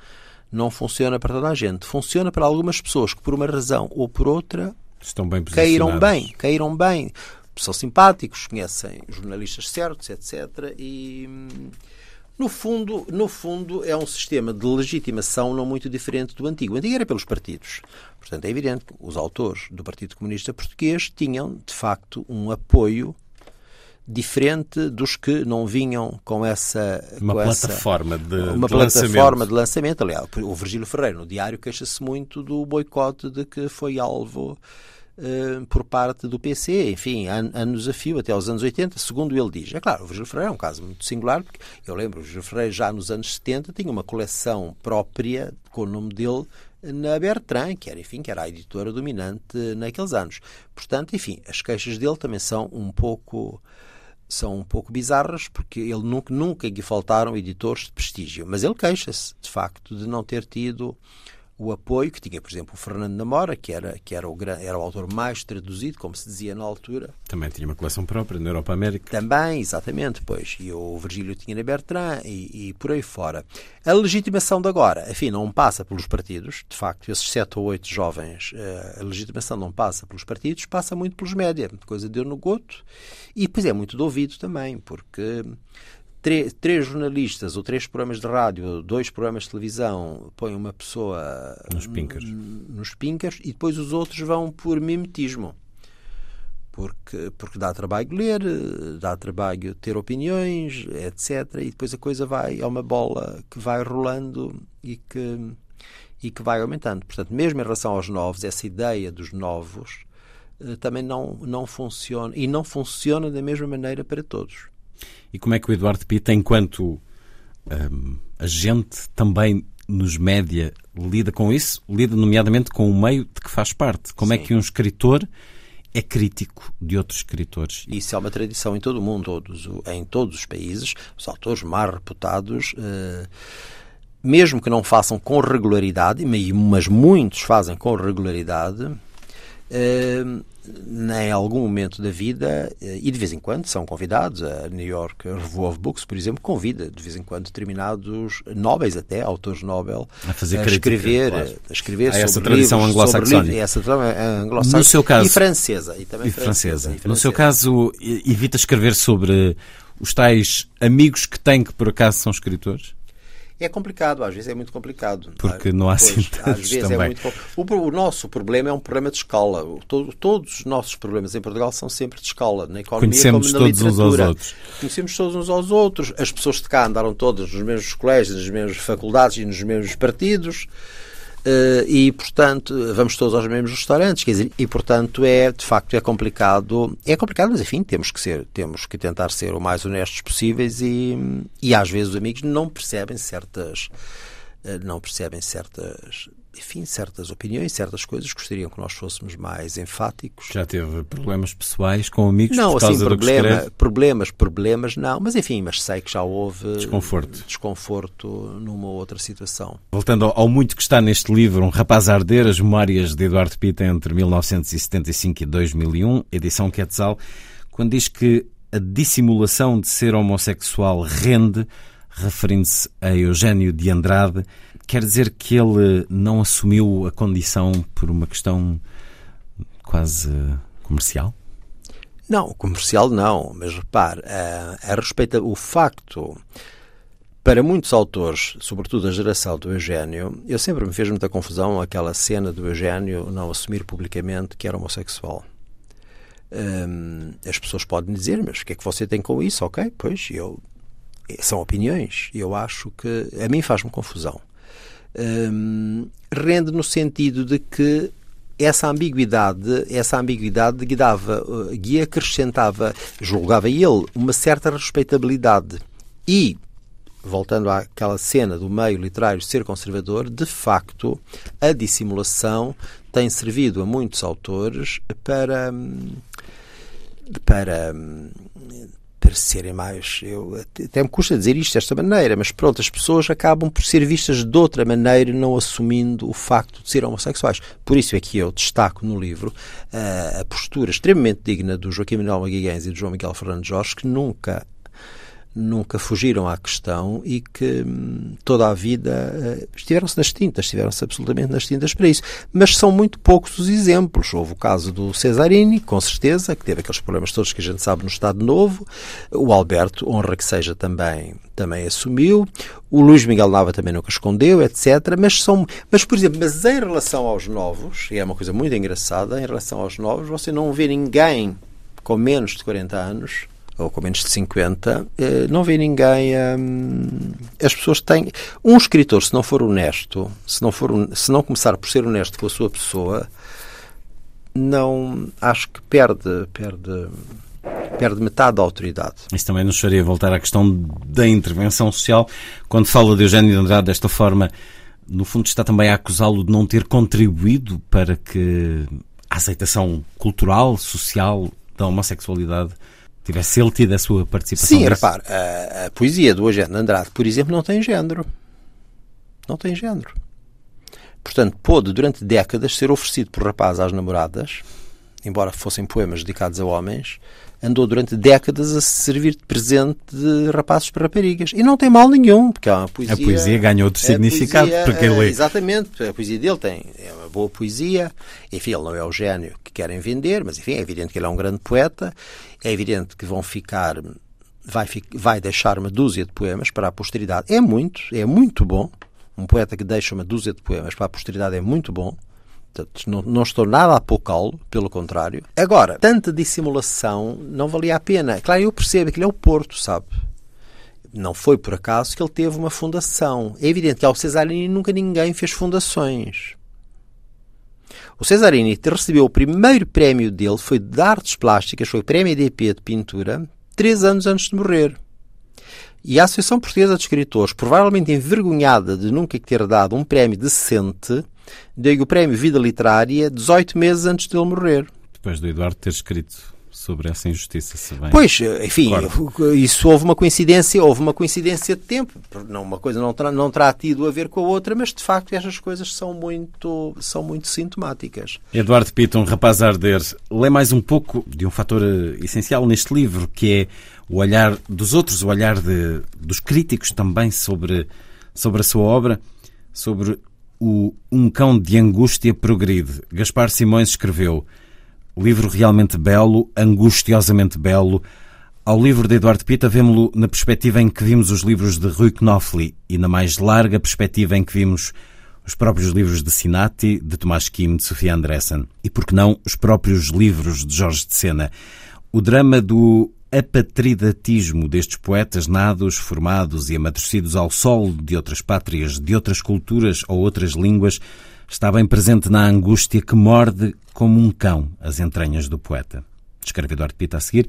não funciona para toda a gente. Funciona para algumas pessoas que por uma razão ou por outra estão bem caíram bem, caíram bem. São simpáticos, conhecem jornalistas certos, etc. E no fundo, no fundo, é um sistema de legitimação não muito diferente do antigo. O antigo era pelos partidos. Portanto, é evidente que os autores do Partido Comunista Português tinham, de facto, um apoio diferente dos que não vinham com essa uma com plataforma essa, de uma de plataforma lançamento. de lançamento aliás o Virgílio Ferreira no diário queixa-se muito do boicote de que foi alvo uh, por parte do PC enfim an anos a fio até aos anos 80 segundo ele diz é claro o Virgílio Ferreira é um caso muito singular porque eu lembro o Virgílio Ferreira já nos anos 70 tinha uma coleção própria com o nome dele na Bertrand, que era, enfim, que era a editora dominante naqueles anos. Portanto, enfim, as queixas dele também são um pouco são um pouco bizarras, porque ele nunca, nunca lhe faltaram editores de prestígio. Mas ele queixa-se, de facto, de não ter tido o apoio que tinha, por exemplo, o Fernando Namora, que era, que era, o, era o autor mais traduzido, como se dizia na altura. Também tinha uma coleção própria na Europa América. Também, exatamente, pois. E o Virgílio tinha Bertrand e, e, por aí fora. A legitimação de agora, enfim, não passa pelos partidos. De facto, esses sete ou oito jovens, eh, a legitimação não passa pelos partidos, passa muito pelos média. Coisa deu no goto. E depois é muito do ouvido também, porque três, três, jornalistas ou três programas de rádio, dois programas de televisão, põem uma pessoa nos pincas. nos pincas e depois os outros vão por mimetismo. Porque, porque dá trabalho ler, dá trabalho ter opiniões, etc. E depois a coisa vai, é uma bola que vai rolando e que, e que vai aumentando. Portanto, mesmo em relação aos novos, essa ideia dos novos eh, também não, não funciona e não funciona da mesma maneira para todos. E como é que o Eduardo Pita, enquanto um, agente também nos média, lida com isso? Lida, nomeadamente, com o meio de que faz parte. Como é Sim. é que um escritor é crítico de outros escritores? Isso é uma tradição em todo o mundo, todos, em todos os países. Os autores mais reputados. Uh, mesmo que não façam com regularidade, mas muitos fazem com regularidade, uh, em algum momento da vida, eh, e de vez em quando são convidados, a New York Review of Books, por exemplo, convida de vez em quando determinados nobres até, autores Nobel, a, fazer a crítica, escrever, claro. a escrever a essa sobre tradição anglo-saxónica. Essa tradição anglo-saxónica no seu caso, e francesa. E, também e francesa. francesa. No seu caso, evita escrever sobre os tais amigos que tem que por acaso são escritores? É complicado, às vezes é muito complicado. Porque não há assim às vezes é também. É muito... o, o, nosso problema é um problema de escala. Todo, todos os nossos problemas em Portugal são sempre de escala, na economia Conhecemos como na todos literatura. uns aos outros. Conhecemos todos uns aos outros. As pessoas de cá andaram todas nos mesmos colégios, nas mesmas faculdades e nos mesmos partidos. Uh, e, portanto, vamos todos aos mesmos restaurantes, quer dizer, e, portanto, é, de facto, é complicado, é complicado, mas, enfim, temos que ser, temos que tentar ser o mais honestos possíveis e, e às vezes os amigos não percebem certas, uh, não percebem certas enfim, certas opiniões, certas coisas, gostariam que nós fôssemos mais enfáticos. Já teve problemas pessoais com amigos não, por assim, causa problema, problemas, problemas não, mas enfim, mas sei que já houve desconforto, desconforto numa outra situação. Voltando ao, ao muito que está neste livro, Um Rapaz a Arder, as memórias de Eduardo Pita entre 1975 e 2001, edição Quetzal, quando diz que a dissimulação de ser homossexual rende, referindo-se a Eugênio de Andrade, Quer dizer que ele não assumiu a condição por uma questão quase comercial? Não, comercial não, mas repare, a, a respeito o facto para muitos autores, sobretudo a geração do Eugênio, eu sempre me fez muita confusão aquela cena do Eugênio não assumir publicamente que era homossexual. Hum, as pessoas podem dizer, mas o que é que você tem com isso? Ok, pois eu são opiniões. Eu acho que a mim faz-me confusão um, rende no sentido de que essa ambiguidade, essa ambiguidade guiava, guia acrescentava, julgava ele, uma certa respeitabilidade. E, voltando àquela cena do meio literário ser conservador, de facto, a dissimulação tem servido a muitos autores para para serem mais. Eu, até me custa dizer isto desta maneira, mas pronto, as pessoas acabam por ser vistas de outra maneira, não assumindo o facto de serem homossexuais. Por isso é que eu destaco no livro uh, a postura extremamente digna do Joaquim Manuel Magalhães e do João Miguel Fernando Jorge, que nunca nunca fugiram à questão e que hum, toda a vida uh, estiveram-se nas tintas, estiveram-se absolutamente nas tintas para isso. Mas são muito poucos os exemplos. Houve o caso do Cesarini, com certeza, que teve aqueles problemas todos que a gente sabe no Estado Novo. O Alberto, honra que seja, também, também assumiu. O Luís Miguel Nava também nunca escondeu, etc. Mas, são, mas, por exemplo, mas em relação aos novos, e é uma coisa muito engraçada, em relação aos novos, você não vê ninguém com menos de 40 anos ou com menos de 50, eh, não vê ninguém. Hum, as pessoas têm. Um escritor, se não for honesto, se não, for, se não começar por ser honesto com a sua pessoa, não. Acho que perde. perde perde metade da autoridade. Isso também nos faria voltar à questão da intervenção social. Quando fala de Eugênio de Andrade desta forma, no fundo está também a acusá-lo de não ter contribuído para que a aceitação cultural, social da homossexualidade Tivesse ele tido a sua participação Sim, repare, a, a, poesia do Eugênio Andrade, por exemplo, não tem género. Não tem género. Portanto, pôde durante décadas ser oferecido por rapazes às namoradas, embora fossem poemas dedicados a homens, andou durante décadas a servir de presente de rapazes para raparigas. E não tem mal nenhum, porque é uma poesia. A poesia ganha outro significado poesia, para quem lê. Exatamente, a poesia dele tem é uma boa poesia. Enfim, ele não é o gênio que querem vender, mas enfim, é evidente que ele é um grande poeta. É evidente que vão ficar. Vai, vai deixar uma dúzia de poemas para a posteridade. É muito, é muito bom. Um poeta que deixa uma dúzia de poemas para a posteridade é muito bom. Portanto, não, não estou nada a apocá-lo, pelo contrário. Agora, tanta dissimulação não valia a pena. Claro, eu percebo que ele é o Porto, sabe? Não foi por acaso que ele teve uma fundação. É evidente que ao Cesarini nunca ninguém fez fundações. O Cesarini recebeu o primeiro prémio dele, foi de artes plásticas, foi o prémio EDP de pintura, três anos antes de morrer. E a Associação Portuguesa de Escritores, provavelmente envergonhada de nunca ter dado um prémio decente, deu-lhe o prémio Vida Literária 18 meses antes de ele morrer. Depois do Eduardo ter escrito sobre essa injustiça, se bem. Pois, enfim, Concordo. isso houve uma coincidência, houve uma coincidência de tempo. Não, uma coisa não terá, não terá tido a ver com a outra, mas de facto estas coisas são muito, são muito sintomáticas. Eduardo Pito, um rapaz a arder, lê mais um pouco de um fator eh, essencial neste livro, que é o olhar dos outros, o olhar de, dos críticos também sobre, sobre a sua obra, sobre o Um Cão de Angústia Progride. Gaspar Simões escreveu livro realmente belo, angustiosamente belo. Ao livro de Eduardo Pita vemos-lo na perspectiva em que vimos os livros de Rui Knopfli e na mais larga perspectiva em que vimos os próprios livros de Sinati, de Tomás Kim, de Sofia Andressen e, por que não, os próprios livros de Jorge de Sena. O drama do apatridatismo destes poetas nados, formados e amadurecidos ao sol de outras pátrias, de outras culturas ou outras línguas, está bem presente na angústia que morde como um cão as entranhas do poeta. Escreve Eduardo Pita a seguir.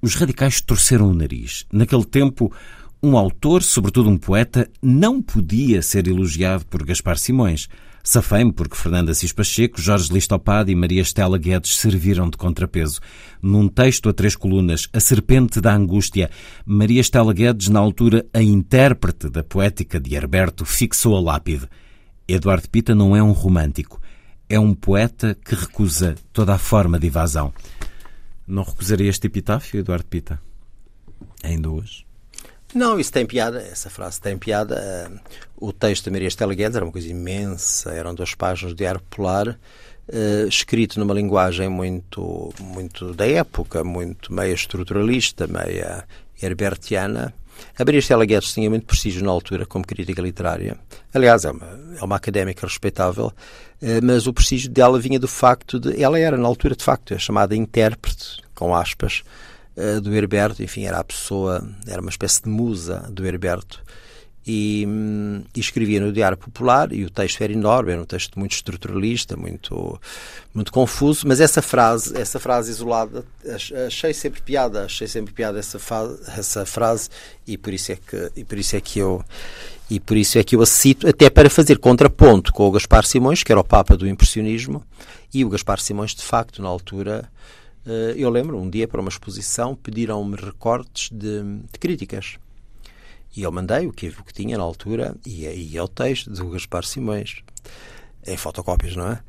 Os radicais torceram o nariz. Naquele tempo, um autor, sobretudo um poeta, não podia ser elogiado por Gaspar Simões. Safei-me porque Fernando Assis Pacheco, Jorge Listopado e Maria Estela Guedes serviram de contrapeso. Num texto a três colunas, A Serpente da Angústia, Maria Estela Guedes, na altura a intérprete da poética de Herberto, fixou a lápide. Eduardo Pita não é um romântico, é um poeta que recusa toda a forma de evasão. Não recusaria este epitáfio, Eduardo Pita? Ainda hoje? Não, isso tem piada, essa frase tem piada. O texto de Maria Estela Guedes era uma coisa imensa, eram duas páginas de Diário Popular, uh, escrito numa linguagem muito, muito da época, muito meia estruturalista, meia herbertiana. A Maria Estela Guedes tinha muito prestígio na altura como crítica literária. Aliás, é uma, é uma académica respeitável, uh, mas o prestígio dela vinha do facto de. Ela era, na altura, de facto, a chamada intérprete, com aspas, uh, do Herberto. Enfim, era a pessoa, era uma espécie de musa do Herberto e, e, escrevia no Diário Popular e o texto era enorme, era um texto muito estruturalista, muito muito confuso, mas essa frase, essa frase isolada, achei sempre piada, achei sempre piada essa, essa frase e por isso é que e por isso é que eu e por isso é que eu a cito até para fazer contraponto com o Gaspar Simões, que era o papa do impressionismo, e o Gaspar Simões de facto na altura eh, eu lembro um dia para uma exposição pediram-me recortes de, de críticas e eu mandei o que, o que tinha na altura e aí é o texto do Gaspar Simões, em fotocópias, não é?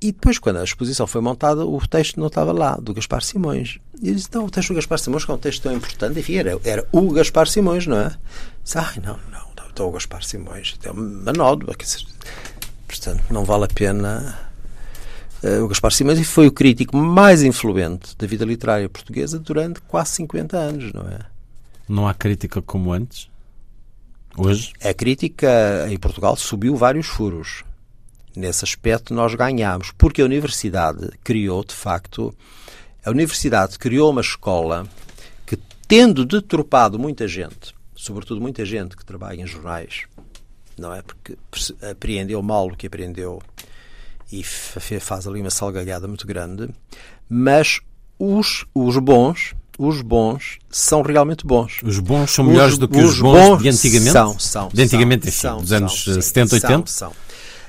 E depois, quando a exposição foi montada, o texto não estava lá, do Gaspar Simões. E eu disse, então, o texto do Gaspar Simões, que é um texto tão importante, enfim, era, era o Gaspar Simões, não é? Disse, ai, não, não, então o Gaspar Simões, é uma nódoa, portanto, não vale a pena... Uh, o Gaspar Simões foi o crítico mais influente da vida literária portuguesa durante quase 50 anos, não é? Não há crítica como antes? Hoje? A crítica em Portugal subiu vários furos. Nesse aspecto nós ganhamos, porque a universidade criou, de facto, a universidade criou uma escola que, tendo deturpado muita gente, sobretudo muita gente que trabalha em jornais, não é? Porque apreendeu mal o que aprendeu e faz ali uma salgalhada muito grande, mas os, os bons os bons são realmente bons. Os bons são melhores os, do que os, os bons, bons, de antigamente? São, são. De antigamente, são, dos anos são, 70, 80? São, são.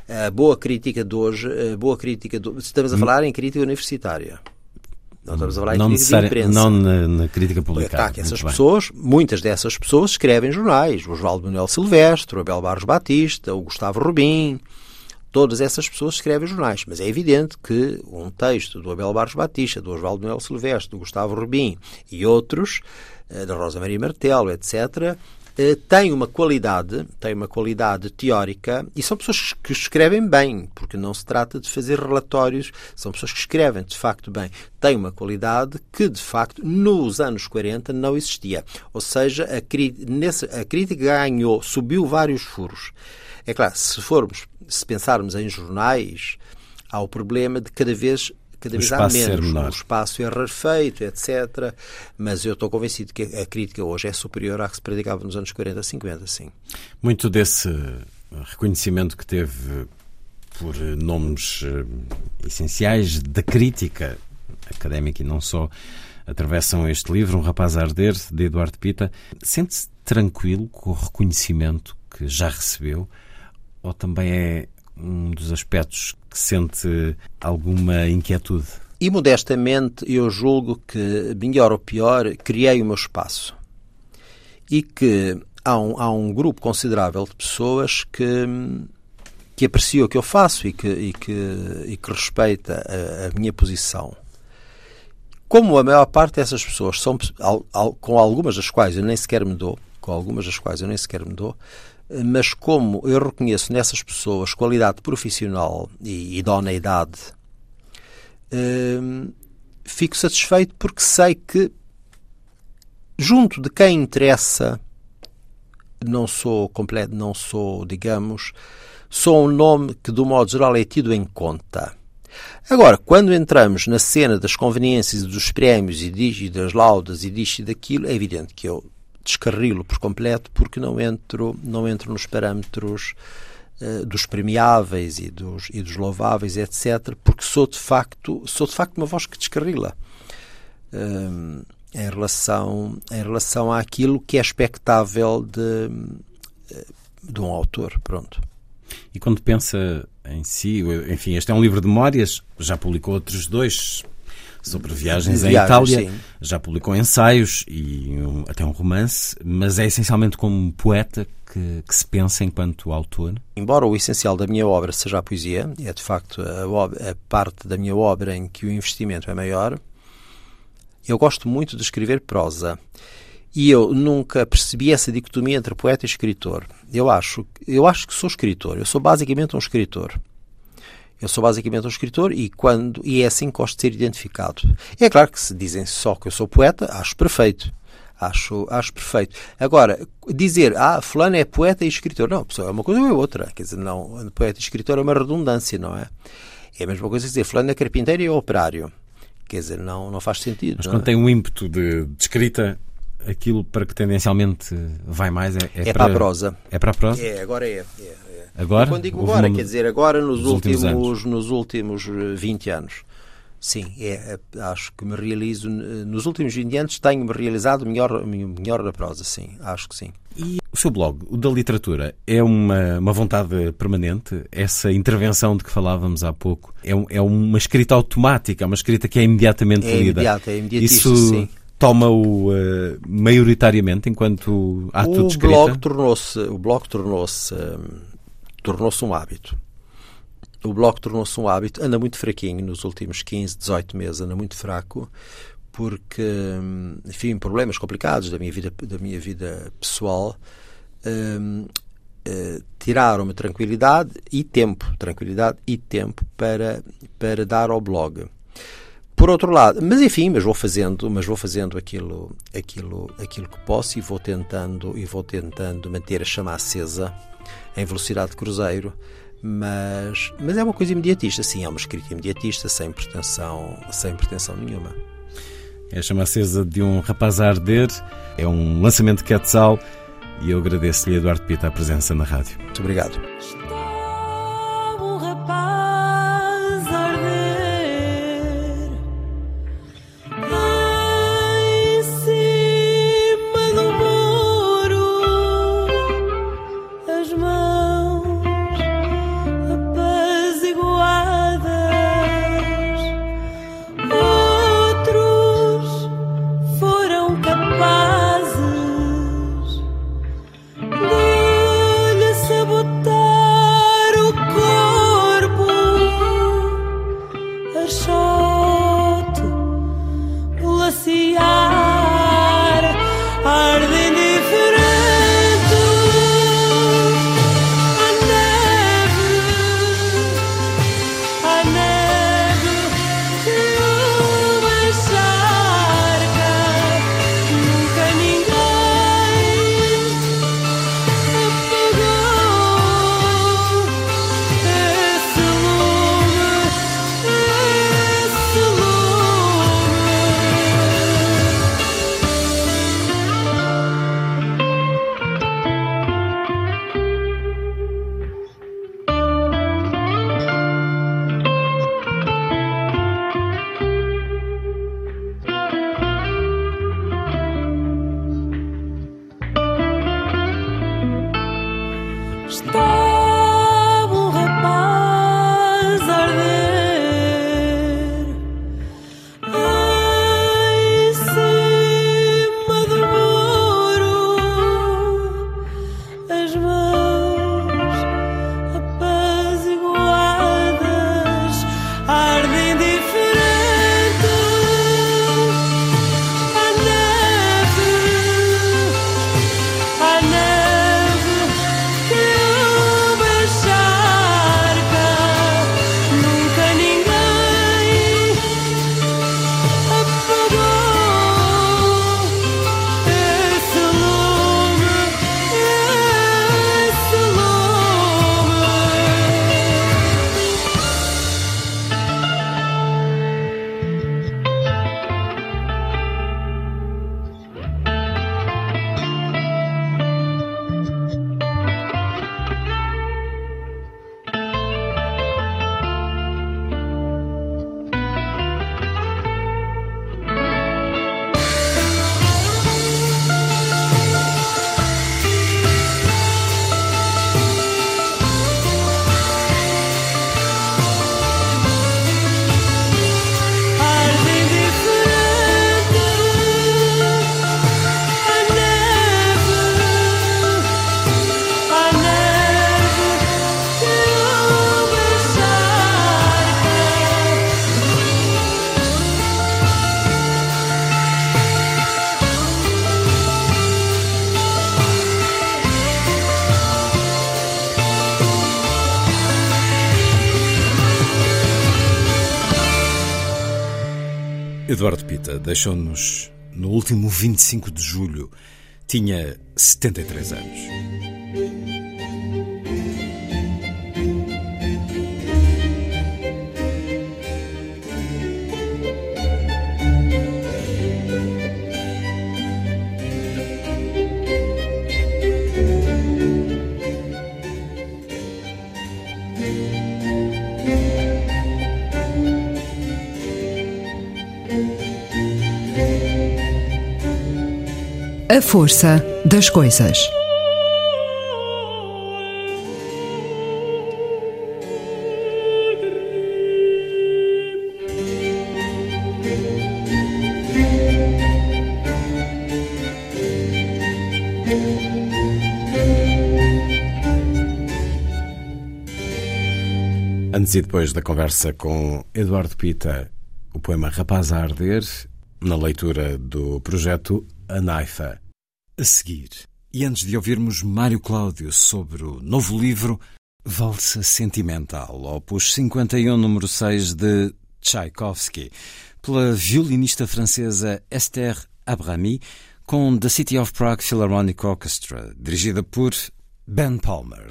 A boa crítica de hoje, boa crítica de, estamos a falar em crítica universitária. Não estamos a falar não em crítica de imprensa. Não na, na crítica publicada. Tá, essas pessoas, muitas dessas pessoas escrevem jornais. O Oswaldo Manuel Silvestre, o Abel Barros Batista, o Gustavo Rubim, Todas essas pessoas escrevem jornais, mas é evidente que um texto do Abel Barros Batista, do Oswaldo Noel Silvestre, do Gustavo Rubim e outros, eh, da Rosa Maria Martelo, etc., eh, tem uma qualidade, tem uma qualidade teórica e são pessoas que escrevem bem, porque não se trata de fazer relatórios, são pessoas que escrevem de facto bem. Tem uma qualidade que de facto nos anos 40 não existia. Ou seja, a, nesse, a crítica ganhou, subiu vários furos. É claro, se formos, se pensarmos em jornais, há o problema de cada vez cada vez há menos. O espaço é rarefeito, etc. Mas eu estou convencido que a crítica hoje é superior à que se praticava nos anos 40, 50, sim. Muito desse reconhecimento que teve por nomes eh, essenciais da crítica académica e não só atravessam este livro, Um Rapaz a Arder, de Eduardo Pita. Sente-se tranquilo com o reconhecimento que já recebeu ou também é um dos aspectos que sente alguma inquietude? E modestamente eu julgo que, melhor ou pior, criei o meu espaço. E que há um, há um grupo considerável de pessoas que, que aprecia o que eu faço e que, e que, e que respeita a, a minha posição. Como a maior parte dessas pessoas são com algumas das quais eu nem sequer me dou, com algumas das quais eu nem sequer me dou, mas como eu reconheço nessas pessoas qualidade profissional e idoneidade, hum, fico satisfeito porque sei que, junto de quem interessa, não sou completo, não sou, digamos, sou um nome que, do modo geral, é tido em conta. Agora, quando entramos na cena das conveniências e dos prémios e, e das laudas e disto e daquilo, é evidente que eu descarrilo por completo porque não entro, não entro nos parâmetros uh, dos premiáveis e dos, e dos louváveis, etc., porque sou de facto, sou de facto uma voz que descarrila. Uh, em relação, em relação àquilo que é expectável de, eh, de um autor, pronto. E quando pensa em si, enfim, este é um livro de memórias, já publicou outros dois, sobre viagens em Itália. Sim. Já publicou ensaios e um, até um romance, mas é essencialmente como poeta que, que, se pensa enquanto autor? Embora o essencial da minha obra seja a poesia, é de facto a, a parte da minha obra em que o investimento é maior, eu gosto muito de escrever prosa. E eu nunca percebi essa dicotomia entre poeta e escritor. Eu acho, eu acho que sou escritor. Eu sou basicamente um escritor. Eu sou basicamente um escritor e quando e é assim que gosto de ser identificado. É claro que se dizem só que eu sou poeta, acho perfeito. Acho, acho perfeito. Agora, dizer, ah, fulano é poeta e escritor, não, é uma coisa ou é outra. Quer dizer, não, poeta e escritor é uma redundância, não é? É a mesma coisa que dizer, fulano é carpinteiro e é operário. Quer dizer, não, não faz sentido. Mas quando é? tem um ímpeto de, de escrita, aquilo para que tendencialmente vai mais é, é, é para, para, a prosa. É para a prosa? É, agora é. é. Agora? quando digo agora, uma... quer dizer, agora nos, nos últimos, últimos nos últimos 20 eh, anos. Sim, é, é, acho que me realizo. Eh, nos últimos 20 anos tenho-me realizado melhor, melhor na prosa, sim, acho que sim. E o seu blog, o da literatura, é uma, uma vontade permanente? Essa intervenção de que falávamos há pouco é, é uma escrita automática, é uma escrita que é imediatamente é lida? Imediata, é imediatista, Isso sim toma-o uh, maioritariamente enquanto ato o de escrita? Blog tornou-se, o blog tornou-se tornou-se um hábito. O Bloco tornou-se um hábito, anda muito fraquinho nos últimos 15, 18 meses, anda muito fraco, porque, hum, enfim, problemas complicados da minha vida, da minha vida pessoal um, uh, eh, tiraram-me tranquilidade e tempo, tranquilidade e tempo para, para dar ao blog. Por outro lado, mas enfim, mas vou fazendo, mas vou fazendo aquilo, aquilo, aquilo que posso e vou tentando e vou tentando manter a chama acesa em velocidade de cruzeiro, mas, mas é uma coisa imediatista, sim, é uma escrita imediatista, sem pretensão, sem pretensão nenhuma. É a chama acesa de um rapaz a arder, é um lançamento de Quetzal e eu agradeço-lhe, Eduardo Pita, a presença na rádio. Muito obrigado. Pita deixou-nos no último 25 de julho. Tinha 73 anos. A força das coisas. Antes e depois da conversa com Eduardo Pita, o poema Rapaz a Arder, na leitura do projeto Anaifa. A seguir, e antes de ouvirmos Mário Cláudio sobre o novo livro Valsa Sentimental, opus 51, número 6 de Tchaikovsky, pela violinista francesa Esther Abrami, com The City of Prague Philharmonic Orchestra, dirigida por Ben Palmer.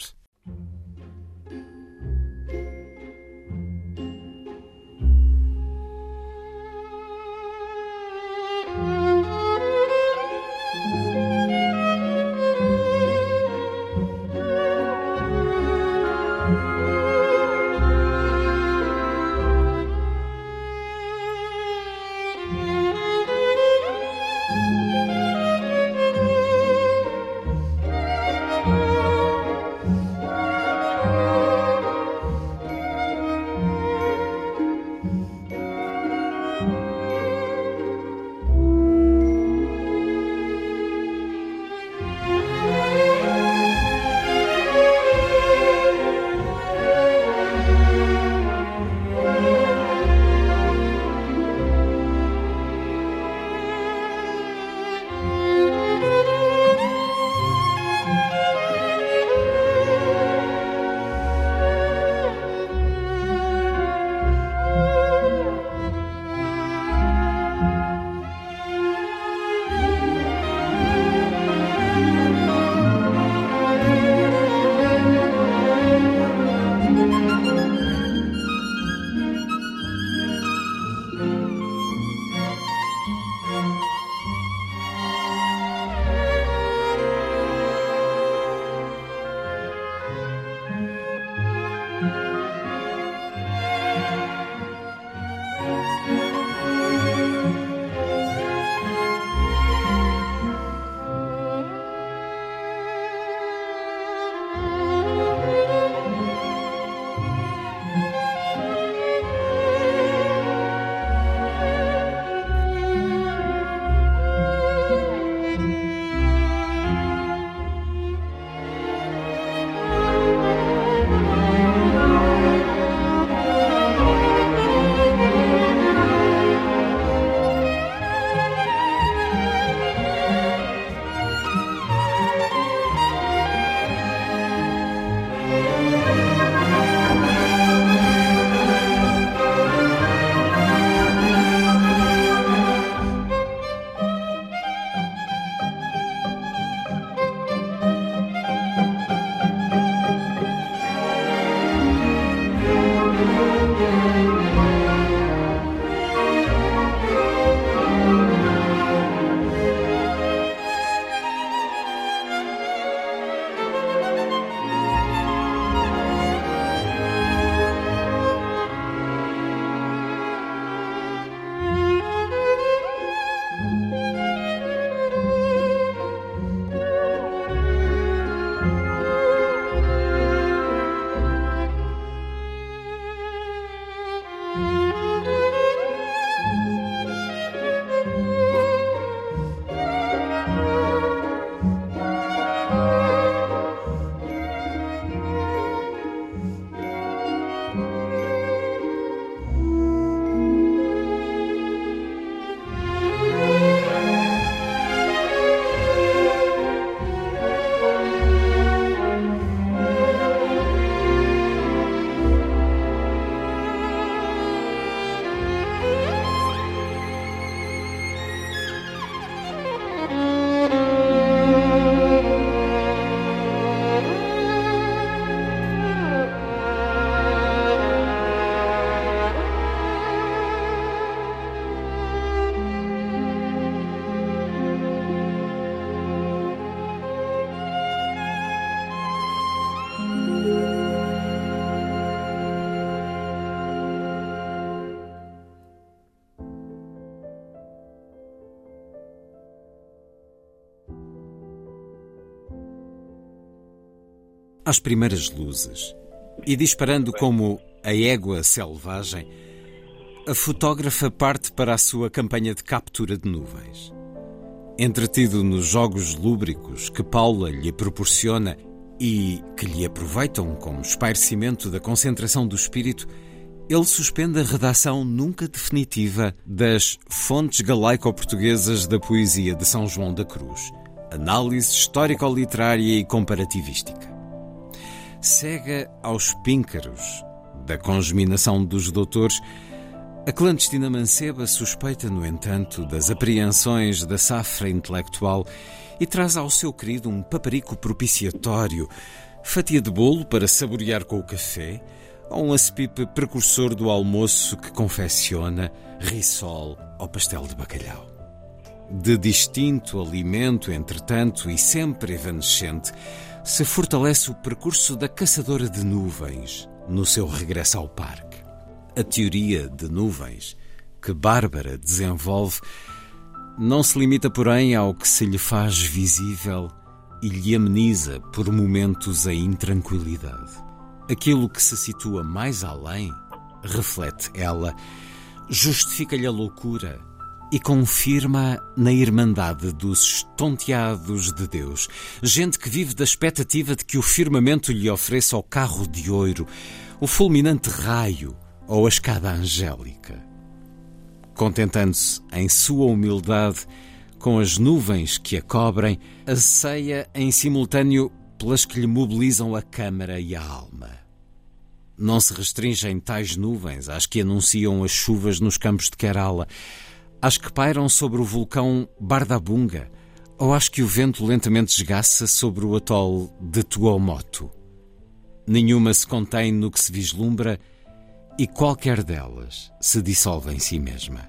Às primeiras luzes e disparando como a égua selvagem, a fotógrafa parte para a sua campanha de captura de nuvens. Entretido nos jogos lúbricos que Paula lhe proporciona e que lhe aproveitam como espairecimento da concentração do espírito, ele suspende a redação nunca definitiva das Fontes Galaico-Portuguesas da Poesia de São João da Cruz, análise histórico-literária e comparativística. Cega aos píncaros da congeminação dos doutores, a clandestina manceba suspeita, no entanto, das apreensões da safra intelectual e traz ao seu querido um paparico propiciatório, fatia de bolo para saborear com o café, ou um aspipe precursor do almoço que confecciona risol ao pastel de bacalhau. De distinto alimento, entretanto, e sempre evanescente, se fortalece o percurso da caçadora de nuvens no seu regresso ao parque. A teoria de nuvens que Bárbara desenvolve não se limita, porém, ao que se lhe faz visível e lhe ameniza por momentos a intranquilidade. Aquilo que se situa mais além, reflete ela, justifica-lhe a loucura e confirma na irmandade dos estonteados de Deus, gente que vive da expectativa de que o firmamento lhe ofereça o carro de ouro, o fulminante raio ou a escada angélica. Contentando-se em sua humildade com as nuvens que a cobrem, aceia em simultâneo pelas que lhe mobilizam a câmara e a alma. Não se restringem tais nuvens às que anunciam as chuvas nos campos de Kerala, às que pairam sobre o vulcão Bardabunga ou às que o vento lentamente esgaça sobre o atol de Tuomotu. Nenhuma se contém no que se vislumbra e qualquer delas se dissolve em si mesma.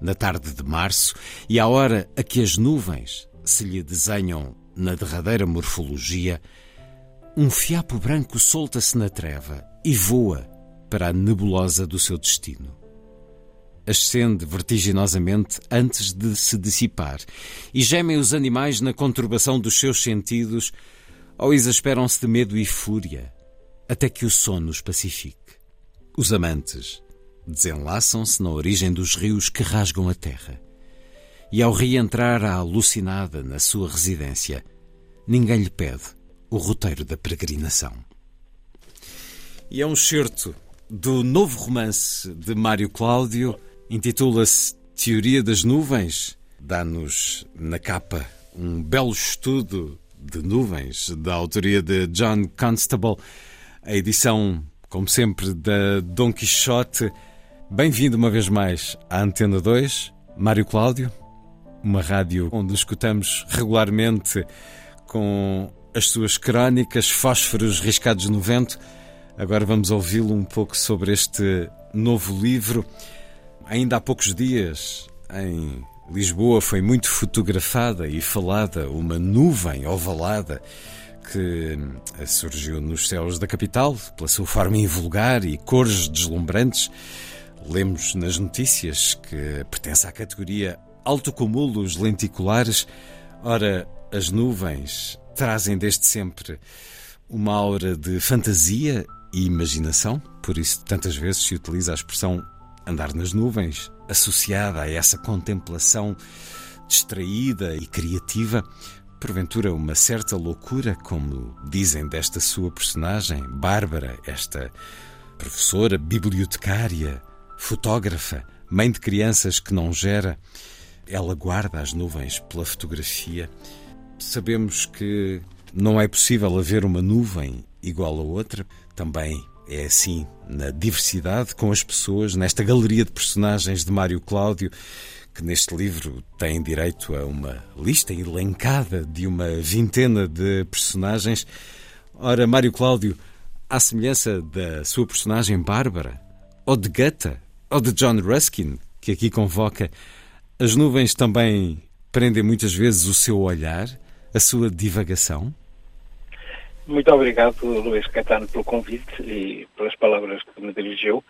Na tarde de março e à hora a que as nuvens se lhe desenham na derradeira morfologia, um fiapo branco solta-se na treva e voa para a nebulosa do seu destino ascende vertiginosamente antes de se dissipar, e gemem os animais na conturbação dos seus sentidos, ou exasperam-se de medo e fúria, até que o sono os pacifique. Os amantes desenlaçam-se na origem dos rios que rasgam a terra. E ao reentrar a alucinada na sua residência, ninguém lhe pede o roteiro da peregrinação. E é um certo do novo romance de Mário Cláudio, Intitula-se Teoria das Nuvens. Dá-nos na capa um belo estudo de nuvens da autoria de John Constable. A edição, como sempre, da Dom Quixote. Bem-vindo uma vez mais à Antena 2, Mário Cláudio, uma rádio onde escutamos regularmente com as suas crónicas, fósforos riscados no vento. Agora vamos ouvi-lo um pouco sobre este novo livro. Ainda há poucos dias, em Lisboa, foi muito fotografada e falada uma nuvem ovalada que eh, surgiu nos céus da capital pela sua forma invulgar e cores deslumbrantes. Lemos nas notícias que pertence à categoria autocumulos lenticulares. Ora, as nuvens trazem desde sempre uma aura de fantasia e imaginação, por isso tantas vezes se utiliza a expressão andar nas nuvens, associada a essa contemplação distraída e criativa, porventura uma certa loucura, como dizem desta sua personagem, Bárbara, esta professora, bibliotecária, fotógrafa, mãe de crianças que não gera. Ela guarda as nuvens pela fotografia. Sabemos que não é possível haver uma nuvem igual a outra. Também é assim na diversidade com as pessoas, nesta galeria de personagens de Mário Cláudio, que neste livro tem direito a uma lista elencada de uma vintena de personagens. Ora, Mário Cláudio, à semelhança da sua personagem Bárbara, ou de Gata, ou de John Ruskin, que aqui convoca, as nuvens também prendem muitas vezes o seu olhar, a sua divagação? Muito obrigado, Luís Caetano, pelo convite e pelas palavras que me dirigiu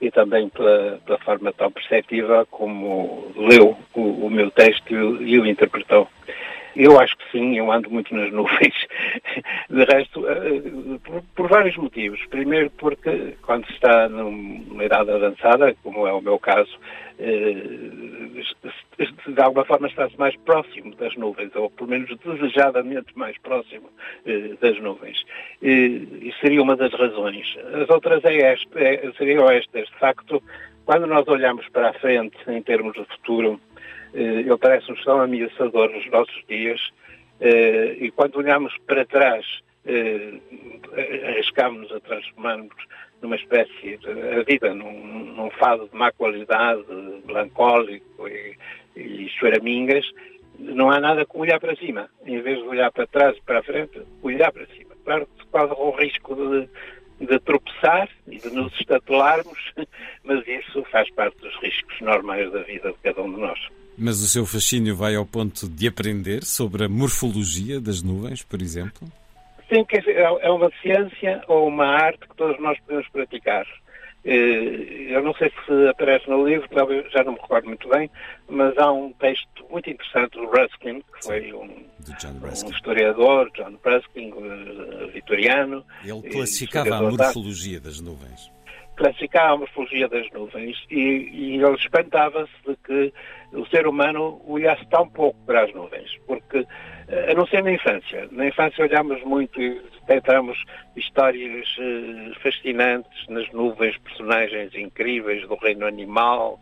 e também pela, pela forma tão perceptiva como leu o, o meu texto e o interpretou. Eu acho que sim, eu ando muito nas nuvens. De resto, eh, por, por, vários motivos. Primeiro porque quando se está numa idade avançada, como é o meu caso, eh, de alguma forma está-se mais próximo das nuvens, ou pelo menos desejadamente mais próximo eh, das nuvens. E seria uma das razões. As outras é é, seriam estas. De facto, quando nós olhamos para a frente em termos de futuro, ele parece-nos tão ameaçador nos nossos dias, e quando olhamos para trás, arriscamos-nos a transformar-nos numa espécie de a vida num, num fado de má qualidade, melancólico e, e choramingas, não há nada como olhar para cima. Em vez de olhar para trás e para a frente, olhar para cima. Claro que corre o risco de, de tropeçar e de nos estatelarmos, mas isso faz parte dos riscos normais da vida de cada um de nós. Mas o seu fascínio vai ao ponto de aprender sobre a morfologia das nuvens, por exemplo? Sim, que é, é uma ciência ou uma arte que todos nós podemos praticar. Eh, eu não sei se aparece no livro, talvez já não me recordo muito bem, mas há um texto muito interessante do Ruskin, que foi um, um historiador, John Ruskin, eh, vitoriano. Ele classificava a morfologia das nuvens. Classificava a morfologia das nuvens e, e ele espantava-se de que o ser humano olhasse tão pouco para as nuvens, porque a não ser na infância. Na infância olhamos muito e detectamos histórias uh, fascinantes nas nuvens, personagens incríveis do reino animal,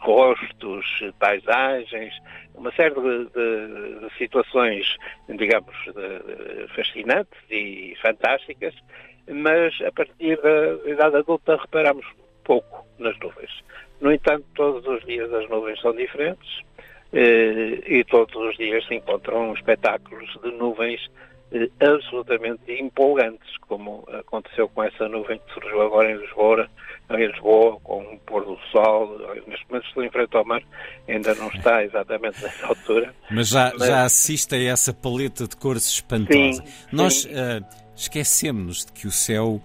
rostos, paisagens, uma série de, de, de situações, digamos, de, fascinantes e fantásticas, mas a partir da idade adulta reparamos pouco nas nuvens. No entanto, todos os dias as nuvens são diferentes eh, e todos os dias se encontram espetáculos de nuvens eh, absolutamente empolgantes, como aconteceu com essa nuvem que surgiu agora em Lisboa, em Lisboa, com o pôr do sol. Neste momento estou em frente ao mar, ainda não está exatamente nessa altura. Mas já, Mas... já assiste a essa paleta de cores espantosa. Sim, Nós uh, esquecemos de que o céu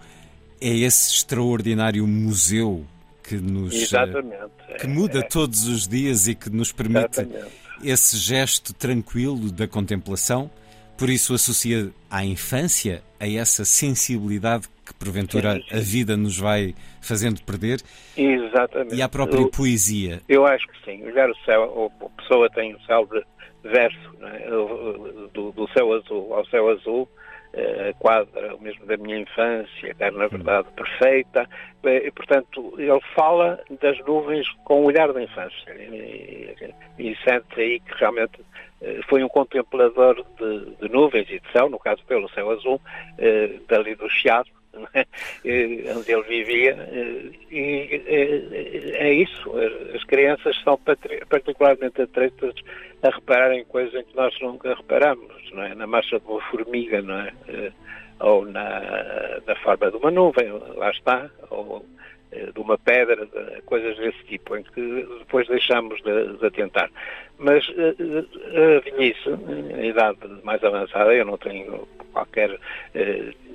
é esse extraordinário museu que nos Exatamente. que muda é. todos os dias e que nos permite Exatamente. esse gesto tranquilo da contemplação. Por isso associa à infância a essa sensibilidade que porventura sim, sim. a vida nos vai fazendo perder. Exatamente. E à própria eu, poesia. Eu acho que sim. Olhar o céu, a pessoa tem o céu de verso, é? do, do céu azul ao céu azul, a quadra mesmo da minha infância, que era na verdade perfeita, e, portanto ele fala das nuvens com o olhar da infância e, e sente aí que realmente eh, foi um contemplador de, de, nuvens e de céu, no caso pelo céu azul, eh, dali do Chiado? Onde ele vivia, eh, e é, é isso. As crianças são particularmente atreitas a reparar em coisas em que nós nunca reparamos, não é? Na marcha de uma formiga, não é? Eh, ou na, na forma de uma nuvem, lá está, ou eh, de uma pedra, coisas desse tipo, em que depois deixamos de, de atentar. Mas a velhice, a idade mais avançada, eu não tenho qualquer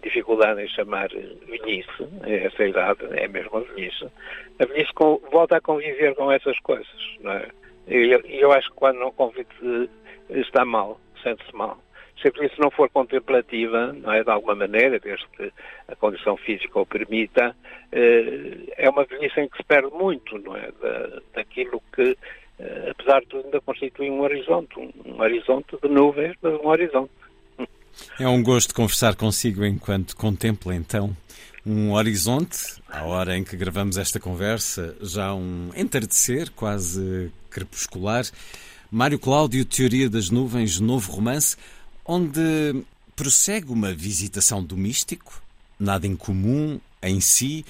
dificuldade em chamar velhice, essa idade é mesmo a velhice, a velhice volta a conviver com essas coisas, não é? E eu, eu, acho que quando não convive está mal, sente-se mal. Se a velhice não for contemplativa, não é, de alguma maneira, desde que a condição física o permita, eh, é uma velhice em que se perde muito, não é, da, daquilo que, eh, apesar de tudo, ainda constitui um horizonte, um horizonte de nuvens, mas um horizonte. É um gosto conversar consigo enquanto contempla então um horizonte, à hora em que gravamos esta conversa, já um entardecer quase crepuscular. Mário Cláudio, Teoria das Nuvens, novo romance, onde prossegue uma visitação do místico, nada incomum em si,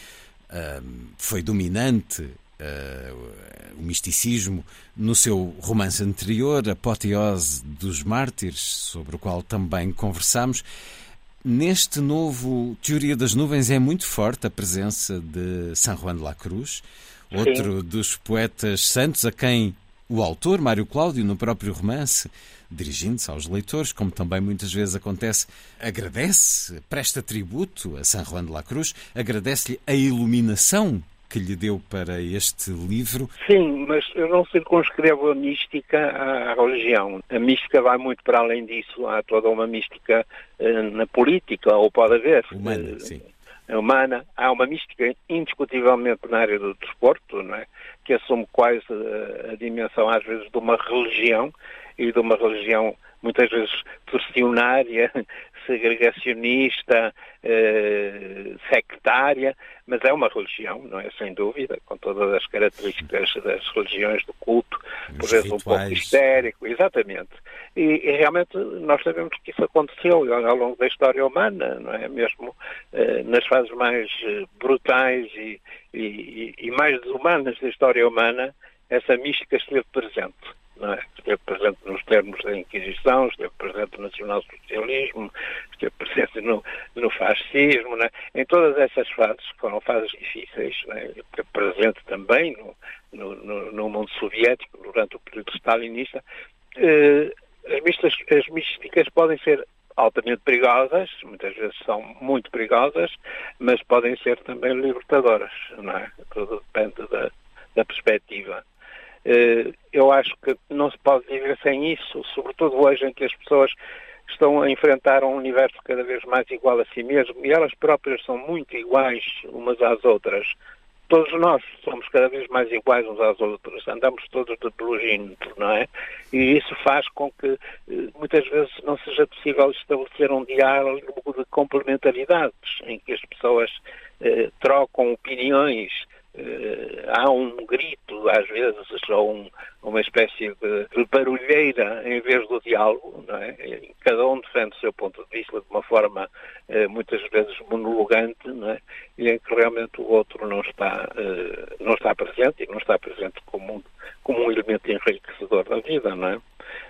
foi dominante uh, o misticismo no seu romance anterior, Apoteose dos Mártires, sobre o qual também conversamos. Neste novo Teoria das Nuvens é muito forte a presença de San Juan de la Cruz, outro Sim. dos poetas santos a quem o autor, Mário Cláudio, no próprio romance, dirigindo-se aos leitores, como também muitas vezes acontece, agradece, presta tributo a San Juan de la Cruz, agradece-lhe a iluminação que lhe deu para este livro. Sim, mas eu não circunscrevo a mística à religião. A mística vai muito para além disso. Há toda uma mística uh, na política, ou pode haver. Humana, sim. Humana. Há uma mística indiscutivelmente na área do desporto, não é? que assume quase a, a dimensão, às vezes, de uma religião e de uma religião muitas vezes torcionária, segregacionista, eh, sectária, mas é uma religião, não é? Sem dúvida, com todas as características das religiões do culto, por vezes um pouco histérico, exatamente. E, e, realmente nós sabemos que isso aconteceu ao longo da história humana, não é? Mesmo eh, nas fases mais eh, brutais e, e, e mais desumanas da história humana, essa mística esteve presente é? esteve presente nos termos da Inquisição, esteve presente no nacionalsocialismo, esteve presente no, no fascismo, é? em todas essas fases, que foram fases difíceis, é? esteve presente também no, no, no, mundo soviético durante o período stalinista, eh, as, mistas, as místicas podem ser altamente perigosas, muitas vezes são muito perigosas, mas podem ser também libertadoras, não é? Tudo depende da, da perspectiva. Eh, eu acho que não se pode viver sem isso, sobretudo hoje em que as pessoas estão a enfrentar um universo cada vez mais igual a si mesmo e elas próprias são muito iguais umas às outras. Todos nós somos cada vez mais iguais uns às outras, andamos todos de pelugímetro, não é? E isso faz com que eh, muitas vezes não seja possível estabelecer um diálogo de complementaridades, em que as pessoas eh, trocam opiniões, há um grito, às vezes, ou um, uma espécie de, barulheira em vez do diálogo, não é? Cada um defende o seu ponto de vista de uma forma eh, muitas vezes monologante, não é? E em que realmente o outro não está, eh, não está presente e não está presente como um, como um elemento enriquecedor da vida, não é?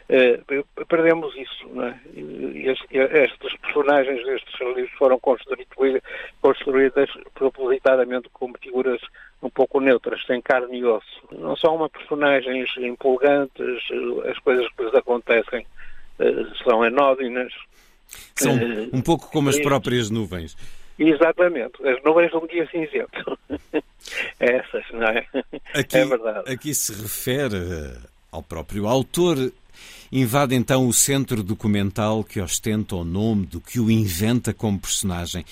Eh, perdemos isso, não é? estes personagens destes livros foram construídas, construídas propositadamente como figuras um pouco neutras, sem carne e osso. Não são uma personagens empolgantes, as coisas que lhes acontecem eh, são anódinas. São eh, um pouco como as próprias nuvens. Exatamente, as nuvens de um dia cinzento. Essas, não é? Aqui, é verdade. Aqui se refere ao próprio autor invade então o centro documental que ostenta o nome do que o inventa como personagem.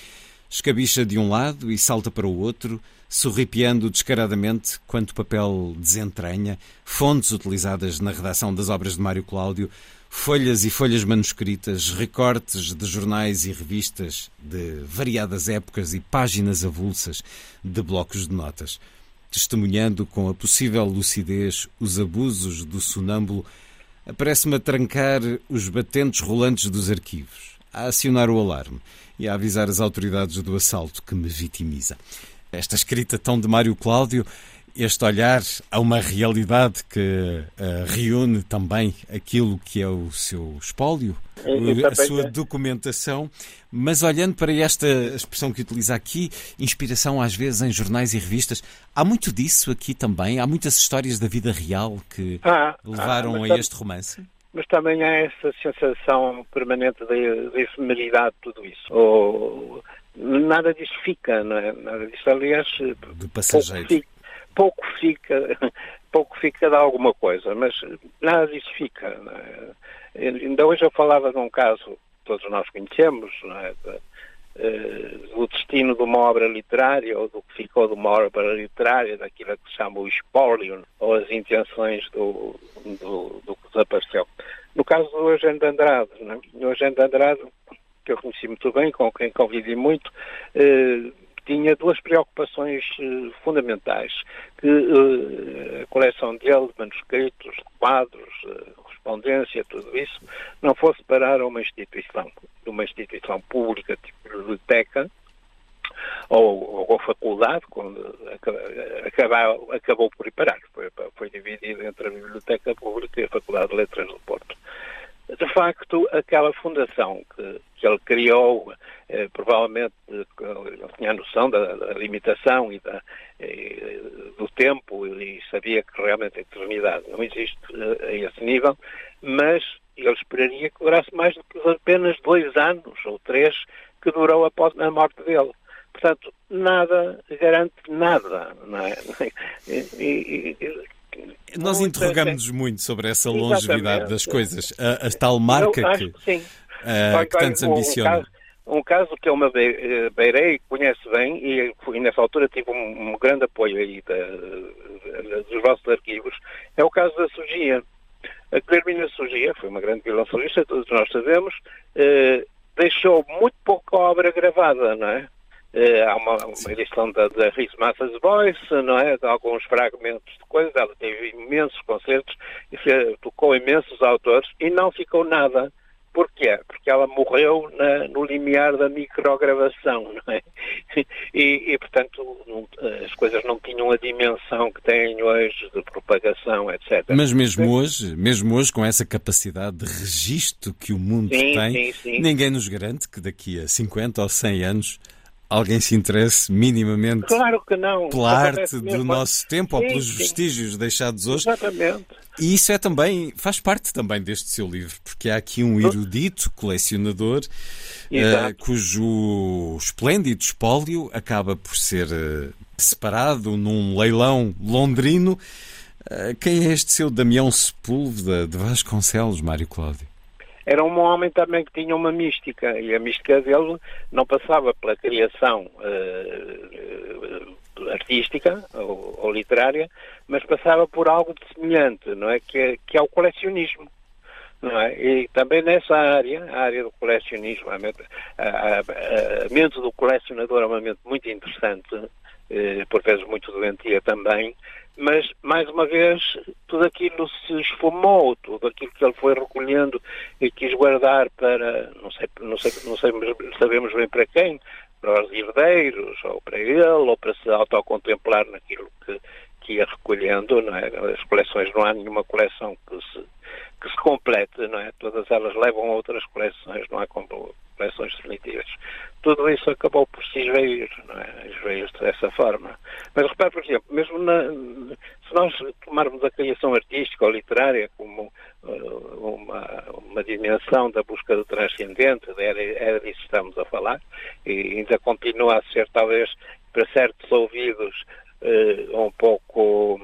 Escabicha de um lado e salta para o outro, sorripiando descaradamente quanto papel desentranha, fontes utilizadas na redação das obras de Mário Cláudio, folhas e folhas manuscritas, recortes de jornais e revistas de variadas épocas e páginas avulsas de blocos de notas, testemunhando com a possível lucidez os abusos do sonâmbulo aparece-me a trancar os batentes rolantes dos arquivos, a acionar o alarme e a avisar as autoridades do assalto que me vitimiza. Esta escrita tão de Mário Cláudio, este olhar a uma realidade que uh, reúne também aquilo que é o seu espólio, a sua documentação, mas olhando para esta expressão que utiliza aqui, inspiração às vezes em jornais e revistas, há muito disso aqui também? Há muitas histórias da vida real que ah, levaram ah, a este romance? Mas também há essa sensação permanente de, de efemeridade de tudo isso. Ou, nada disso fica, não é? Nada disso, aliás, de passageiro. Fica, pouco fica, pouco fica de alguma coisa, mas nada disso fica. É? Ainda hoje eu falava de um caso que todos nós conhecemos, é? De, uh, destino de uma obra literária ou do que ficou de uma obra literária, daquilo que se chama o espólio ou as intenções do, do, do que desapareceu. No caso do Eugênio de Andrade, é? Eugênio de Andrade que eu conheci muito bem, com quem convivi muito, eh, tinha duas preocupações eh, fundamentais, que eh, a coleção dele, de manuscritos, quadros, eh, correspondência, tudo isso, não fosse parar a uma instituição, uma instituição pública, tipo biblioteca, ou, ou faculdade, quando acabou, acabou por ir parar. Foi, foi dividido entre a Biblioteca Pública e a Faculdade de Letras do Porto de facto, aquela fundação que, que ele criou, eh, provavelmente ele tinha noção da, da limitação e da, do tempo e sabia que realmente a eternidade não existe eh, a esse nível, mas ele esperaria que durasse mais do que apenas dois anos ou três que durou após a morte dele. Portanto, nada garante nada. Não é? E, e, nós interrogamos-nos muito sobre essa longevidade Exatamente. das coisas. A, a tal marca acho, que, sim. Uh, que tantos ambiciona. Um caso, um caso que eu me beirei, conhece bem, e, e nessa altura tive um, um grande apoio aí da, da, dos vossos arquivos, é o caso da Sugia. A Clermina Sugia foi uma grande violoncelista, todos nós sabemos, eh, deixou muito pouca obra gravada, não é? Eh, há uma, uma edição da, da Rhys Mathers Voice, não é? De alguns fragmentos de coisas, ela teve imensos concertos, e fez, tocou imensos autores, e não ficou nada Porquê? Porque ela morreu na, no limiar da microgravação, não é? E, e, portanto, as coisas não tinham a dimensão que têm hoje de propagação, etc. Mas mesmo hoje, mesmo hoje, com essa capacidade de registro que o mundo sim, tem, sim, sim. ninguém nos garante que daqui a 50 ou 100 anos alguém se interesse minimamente claro que não. pela arte do nosso tempo sim, ou pelos vestígios deixados hoje. Exatamente. E isso é também, faz parte também deste seu livro, porque há aqui um erudito colecionador uh, cujo esplêndido espólio acaba por ser uh, separado num leilão londrino. Uh, quem é este seu Damião Sepúlveda de Vasconcelos, Mário Cláudio? Era um homem também que tinha uma mística, e a mística dele não passava pela criação uh, artística ou, ou, literária, mas passava por algo de semelhante, não é? Que, é, que é o colecionismo. Não é? E também nessa área, a área do colecionismo, a, mente, a, a, mente do colecionador é uma mente muito interessante, eh, por vezes muito doentia também, mas, mais uma vez, tudo aquilo se esfumou, tudo aquilo que ele foi recolhendo e quis guardar para, não sei, não sei, não sabemos bem para quem, para os herdeiros, ou para ele, ou para se autocontemplar naquilo que, que ia recolhendo, não é? As coleções, não há nenhuma coleção que se, que se complete, não é? Todas elas levam a outras coleções, não há coleções definitivas. Tudo isso acabou por se esvair, não é? Esvair dessa forma. Mas repare, por exemplo, mesmo na, se nós tomarmos a criação artística ou literária como uh, uma, uma dimensão da busca do transcendente, era, era disso que estamos a falar, e ainda continua a ser talvez para certos ouvidos um pouco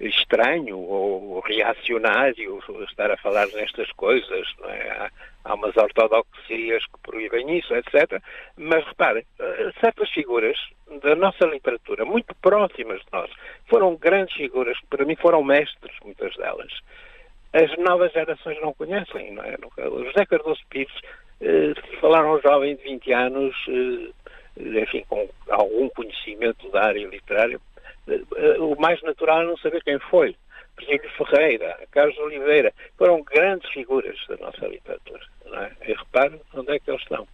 estranho ou reacionário estar a falar nestas coisas, não é? Há, umas ortodoxias que proíbem isso, etc. Mas repare, eh, certas figuras da nossa literatura, muito próximas de nós, foram grandes figuras, que para mim foram mestres, muitas delas. As novas gerações não conhecem, não é? José Cardoso Pires, eh, falaram um jovem de 20 anos, eh, enfim, com algum conhecimento da área literária, eh, o mais natural é não saber quem foi. Virgílio Ferreira, Carlos Oliveira, foram grandes figuras da nossa literatura. Não é? E repare onde é que eles estão.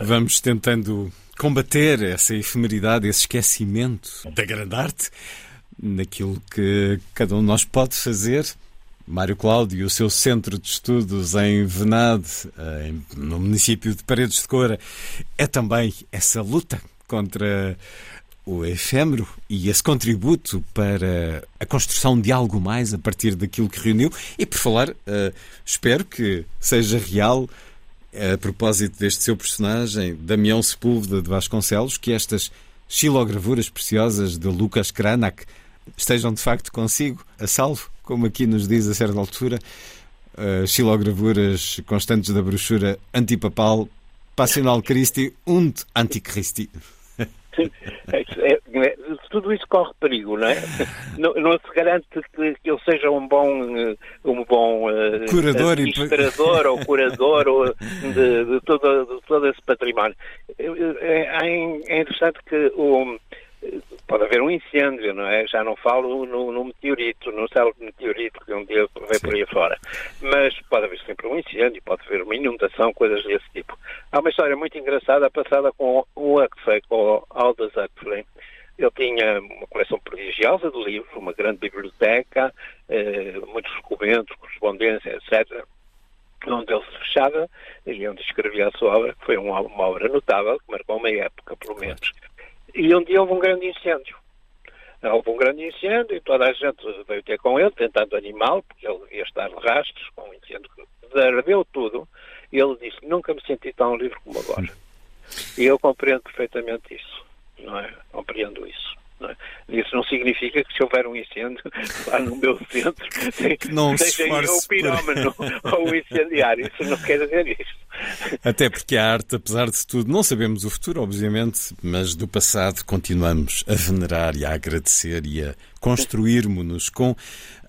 Vamos tentando combater essa efemeridade, esse esquecimento da grande arte, naquilo que cada um de nós pode fazer. Mário Cláudio, o seu centro de estudos em Venade, no município de Paredes de Coura, é também essa luta contra o efêmero e esse contributo para a construção de algo mais a partir daquilo que reuniu. E por falar, uh, espero que seja real, a propósito deste seu personagem, Damião Sepúlveda de Vasconcelos, que estas xilogravuras preciosas de Lucas Cranach estejam de facto consigo, a salvo, como aqui nos diz a certa altura, uh, xilogravuras constantes da brochura antipapal Passional Christi und Antichristi. É, é, é, tudo isso corre perigo, não é? Não, não se garante que, que ele seja um bom, eh, um bom uh, curador administrador e... ou curador ou de, de, todo, de todo esse património. É, é interessante que o pode haver um incêndio, não é? Já não falo no, no meteorito, no célebre meteorito que um dia vem por aí fora. Mas pode haver sempre um incêndio, pode haver uma inundação, coisas desse tipo. Há uma história muito engraçada passada com o Huxley, com o Aldous Huxley. Ele tinha uma coleção prodigiosa de livros, uma grande biblioteca, eh, muitos documentos, correspondência, etc onde ele se fechava e onde escrevia a sua obra, que foi uma, uma obra notável, que marcou uma época, pelo menos. E um dia houve um grande incêndio. Houve um grande incêndio e toda a gente veio ter com ele, tentando animá-lo, porque ele devia estar de rastros com um incêndio que ardeu tudo. E ele disse: Nunca me senti tão livre como agora. E eu compreendo perfeitamente isso, não é? Compreendo isso. Não é? Isso não significa que se houver um incêndio lá no meu centro, não seja eu o pirómano por... ou o incendiário. Isso não quer dizer isso. Até porque a arte, apesar de tudo, não sabemos o futuro, obviamente, mas do passado continuamos a venerar e a agradecer e a construirmos-nos com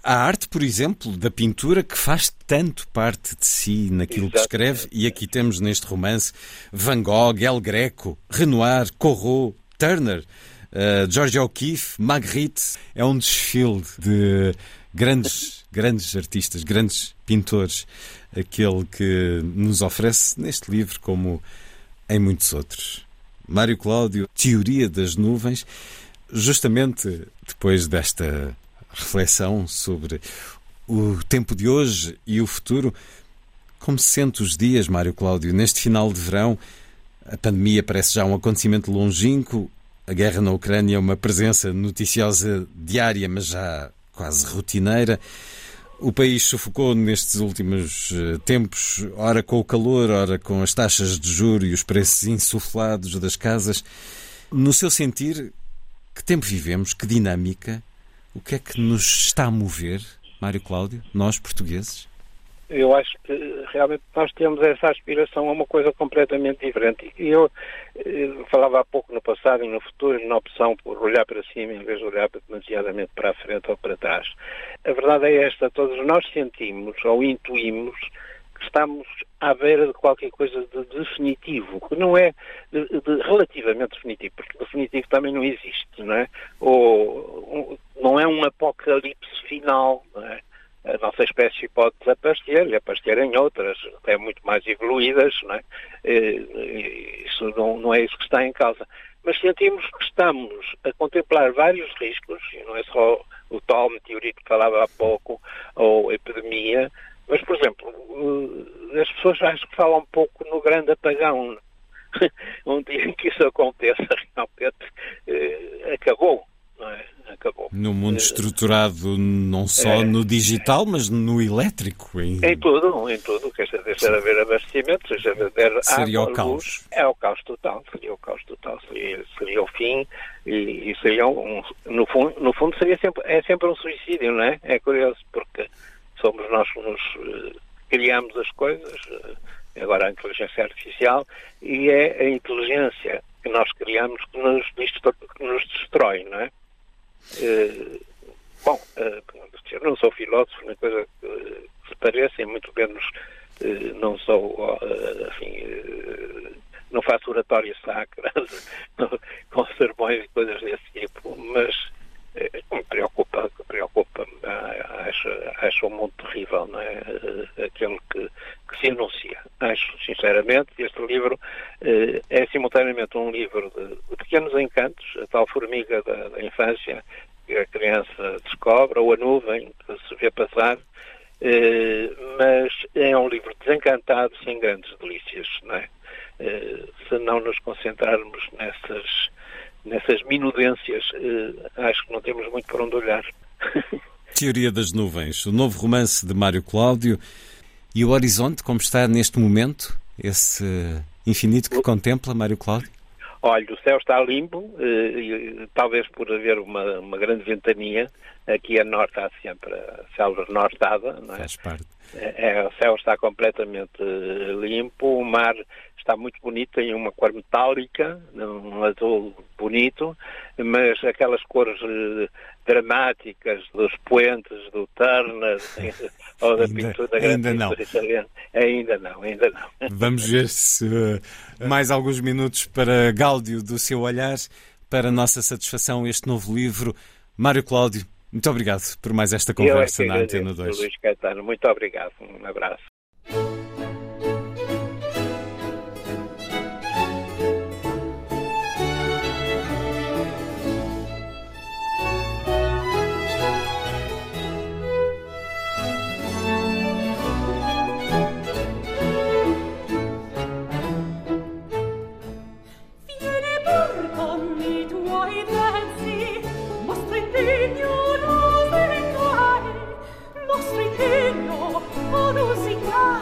a arte, por exemplo, da pintura que faz tanto parte de si naquilo que escreve, e aqui temos neste romance Van Gogh, El Greco, Renoir, Corot, Turner, uh, George O'Keeffe, Magritte. É um desfile de grandes, grandes artistas, grandes pintores, aquele que nos oferece neste livro, como em muitos outros. Mário Cláudio, Teoria das Nuvens, justamente depois desta reflexão sobre o tempo de hoje e o futuro. Como se sente os dias, Mário Cláudio, neste final de verão? A pandemia parece já um acontecimento longínquo, a guerra na Ucrânia é uma presença noticiosa diária, mas já quase rotineira. O país sufocou nestes últimos eh, tempos, ora com o calor, ora com as taxas de juro e os preços insuflados das casas. No seu sentir, que tempo vivemos? Que dinâmica? O que é que nos está a mover, Mário Cláudio, nós portugueses? Eu acho que realmente nós temos essa aspiração a uma coisa completamente diferente. E eu, eu, eh, falava há pouco no passado e no futuro, na opção por olhar para cima em vez de olhar demasiadamente para a frente ou para trás. A verdade é esta, todos nós sentimos ou intuímos que estamos à beira de qualquer coisa de definitivo, que não é de, de relativamente definitivo, porque definitivo também não existe, não é? Ou não é um apocalipse final, não é? A nossa espécie pode desaparecer e aparecer em outras, até muito mais evoluídas, não é? Isso não, não é isso que está em causa. Mas sentimos que estamos a contemplar vários riscos, e não é só o tal meteorito que falava há pouco, ou a epidemia, mas, por exemplo, eh, as pessoas acho que falam um pouco no grande apagão. um dia em que isso aconteça, realmente eh, acabou. É? Acabou. No mundo eh, estruturado não só é, no digital, mas no elétrico. Em, em tudo, em tudo. Quer dizer, deixar de haver abastecimento, deixar de haver Seria água, o caos. é o caos total. Seria o caos total. Seria, seria o fim e, e seria um, no, fundo, no fundo seria sempre, é sempre um suicídio, não é? É curioso porque somos nós que nos uh, criamos as coisas, uh, agora a inteligência artificial, e é a inteligência que nós criamos que nos, que nos destrói, não é? Uh, bom, eu não sou filósofo, nem coisa que se pareça, e muito menos não sou, enfim, não faço oratórias sacras com sermões e coisas desse tipo, mas me preocupa, preocupa acho, acho um mundo terrível, não é? Eh, aquele que, que se anuncia. Acho, sinceramente, este livro eh, é simultaneamente um livro de, de, pequenos encantos, a tal formiga da, da, infância que a criança descobre, ou a nuvem que se vê passar, eh, mas é um livro desencantado, sem grandes delícias, não é? Eh, se não nos concentrarmos nessas nessas minudências, eh, acho que não temos muito para onde olhar. Teoria das Nuvens, o novo romance de Mário Cláudio. E o horizonte, como está neste momento, esse infinito que contempla Mário Cláudio? Olha, o céu está limpo, eh, talvez por haver uma, uma grande ventania. Aqui a norte há sempre a célula nortada, não é? Faz parte. É, é, o céu está completamente limpo, o mar está muito bonito, tem uma cor metálica, um azul bonito, mas aquelas cores eh, dramáticas dos poentes, do Turner ou da ainda, pintura da grande ainda pintura italiana, ainda não, ainda não. Vamos ver se uh, mais alguns minutos para Gáudio do seu olhar, para nossa satisfação, este novo livro. Mário Cláudio, muito obrigado por mais esta conversa é na Antena 2. Luís Caetano, muito obrigado. Um abraço.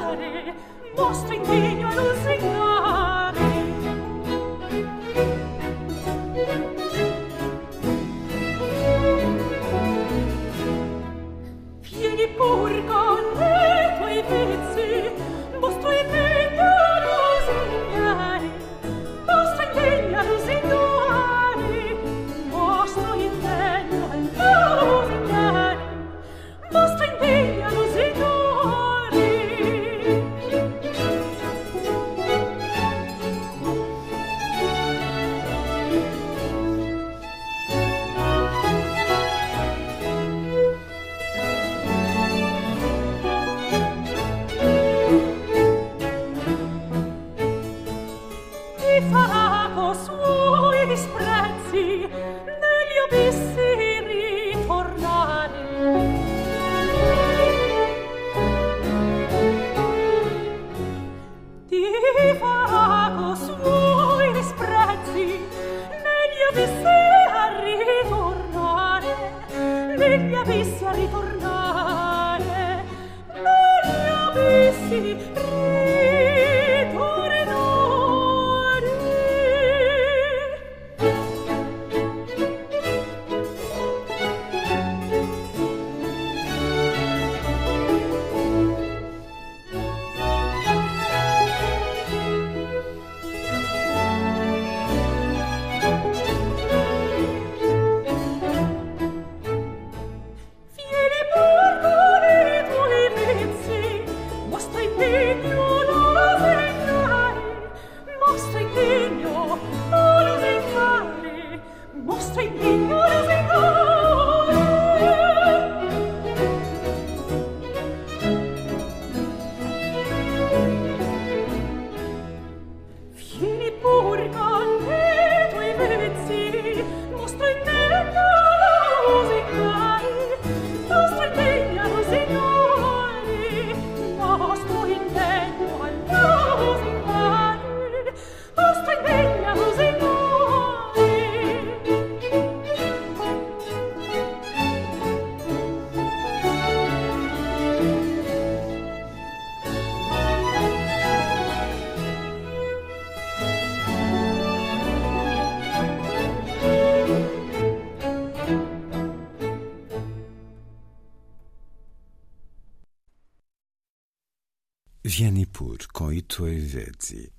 fare vostro impegno a lusingare Vieni pur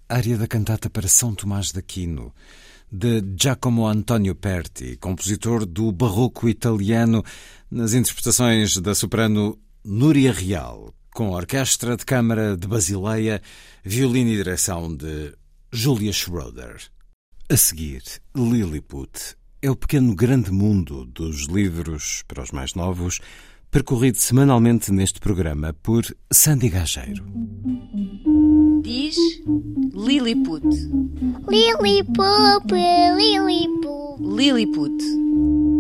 área da cantata para São Tomás de Aquino, de Giacomo Antonio Perti, compositor do barroco italiano, nas interpretações da soprano Núria Real, com Orquestra de Câmara de Basileia, violino e direção de Julia Schroeder. A seguir, Lilliput é o pequeno grande mundo dos livros para os mais novos, percorrido semanalmente neste programa por Sandy Gageiro. Diz Lilliput. Lilliput, Lilliput. Lilliput.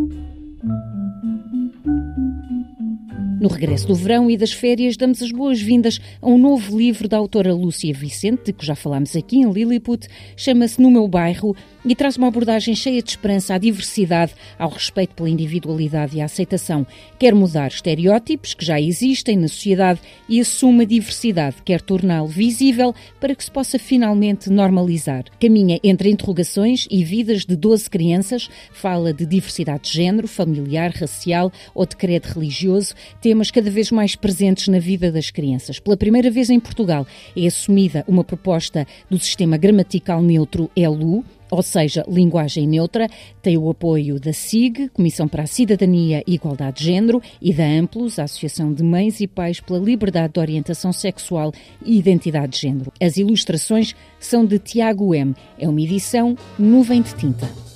No regresso do verão e das férias, damos as boas-vindas a um novo livro da autora Lúcia Vicente, de que já falámos aqui em Lilliput, chama-se No Meu Bairro e traz uma abordagem cheia de esperança à diversidade, ao respeito pela individualidade e à aceitação. Quer mudar estereótipos que já existem na sociedade e assume a diversidade, quer torná-lo visível para que se possa finalmente normalizar. Caminha entre interrogações e vidas de 12 crianças, fala de diversidade de género, familiar, racial ou de credo religioso, temas cada vez mais presentes na vida das crianças. Pela primeira vez em Portugal é assumida uma proposta do sistema gramatical neutro ELU, ou seja, linguagem neutra, tem o apoio da SIG, Comissão para a Cidadania e Igualdade de Género, e da AMPLUS, a Associação de Mães e Pais pela Liberdade de Orientação Sexual e Identidade de Género. As ilustrações são de Tiago M. É uma edição nuvem de tinta.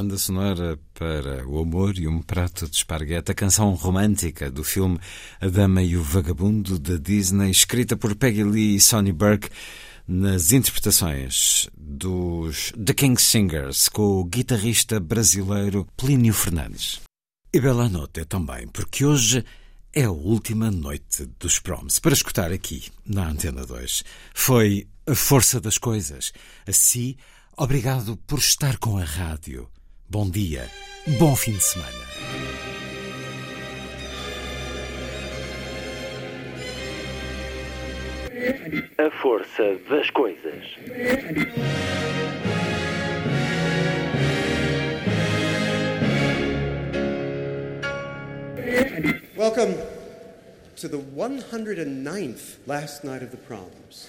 Banda sonora para o amor e um prato de esparguete, a canção romântica do filme A Dama e o Vagabundo da Disney, escrita por Peggy Lee e Sonny Burke, nas interpretações dos The King Singers, com o guitarrista brasileiro Plínio Fernandes. E Bella Notte também, porque hoje é a última noite dos proms. Para escutar aqui, na Antena 2, foi a força das coisas. Assim, obrigado por estar com a rádio. Bom dia, bom fim de semana. A força das coisas. Welcome to the 109th last night of the proms.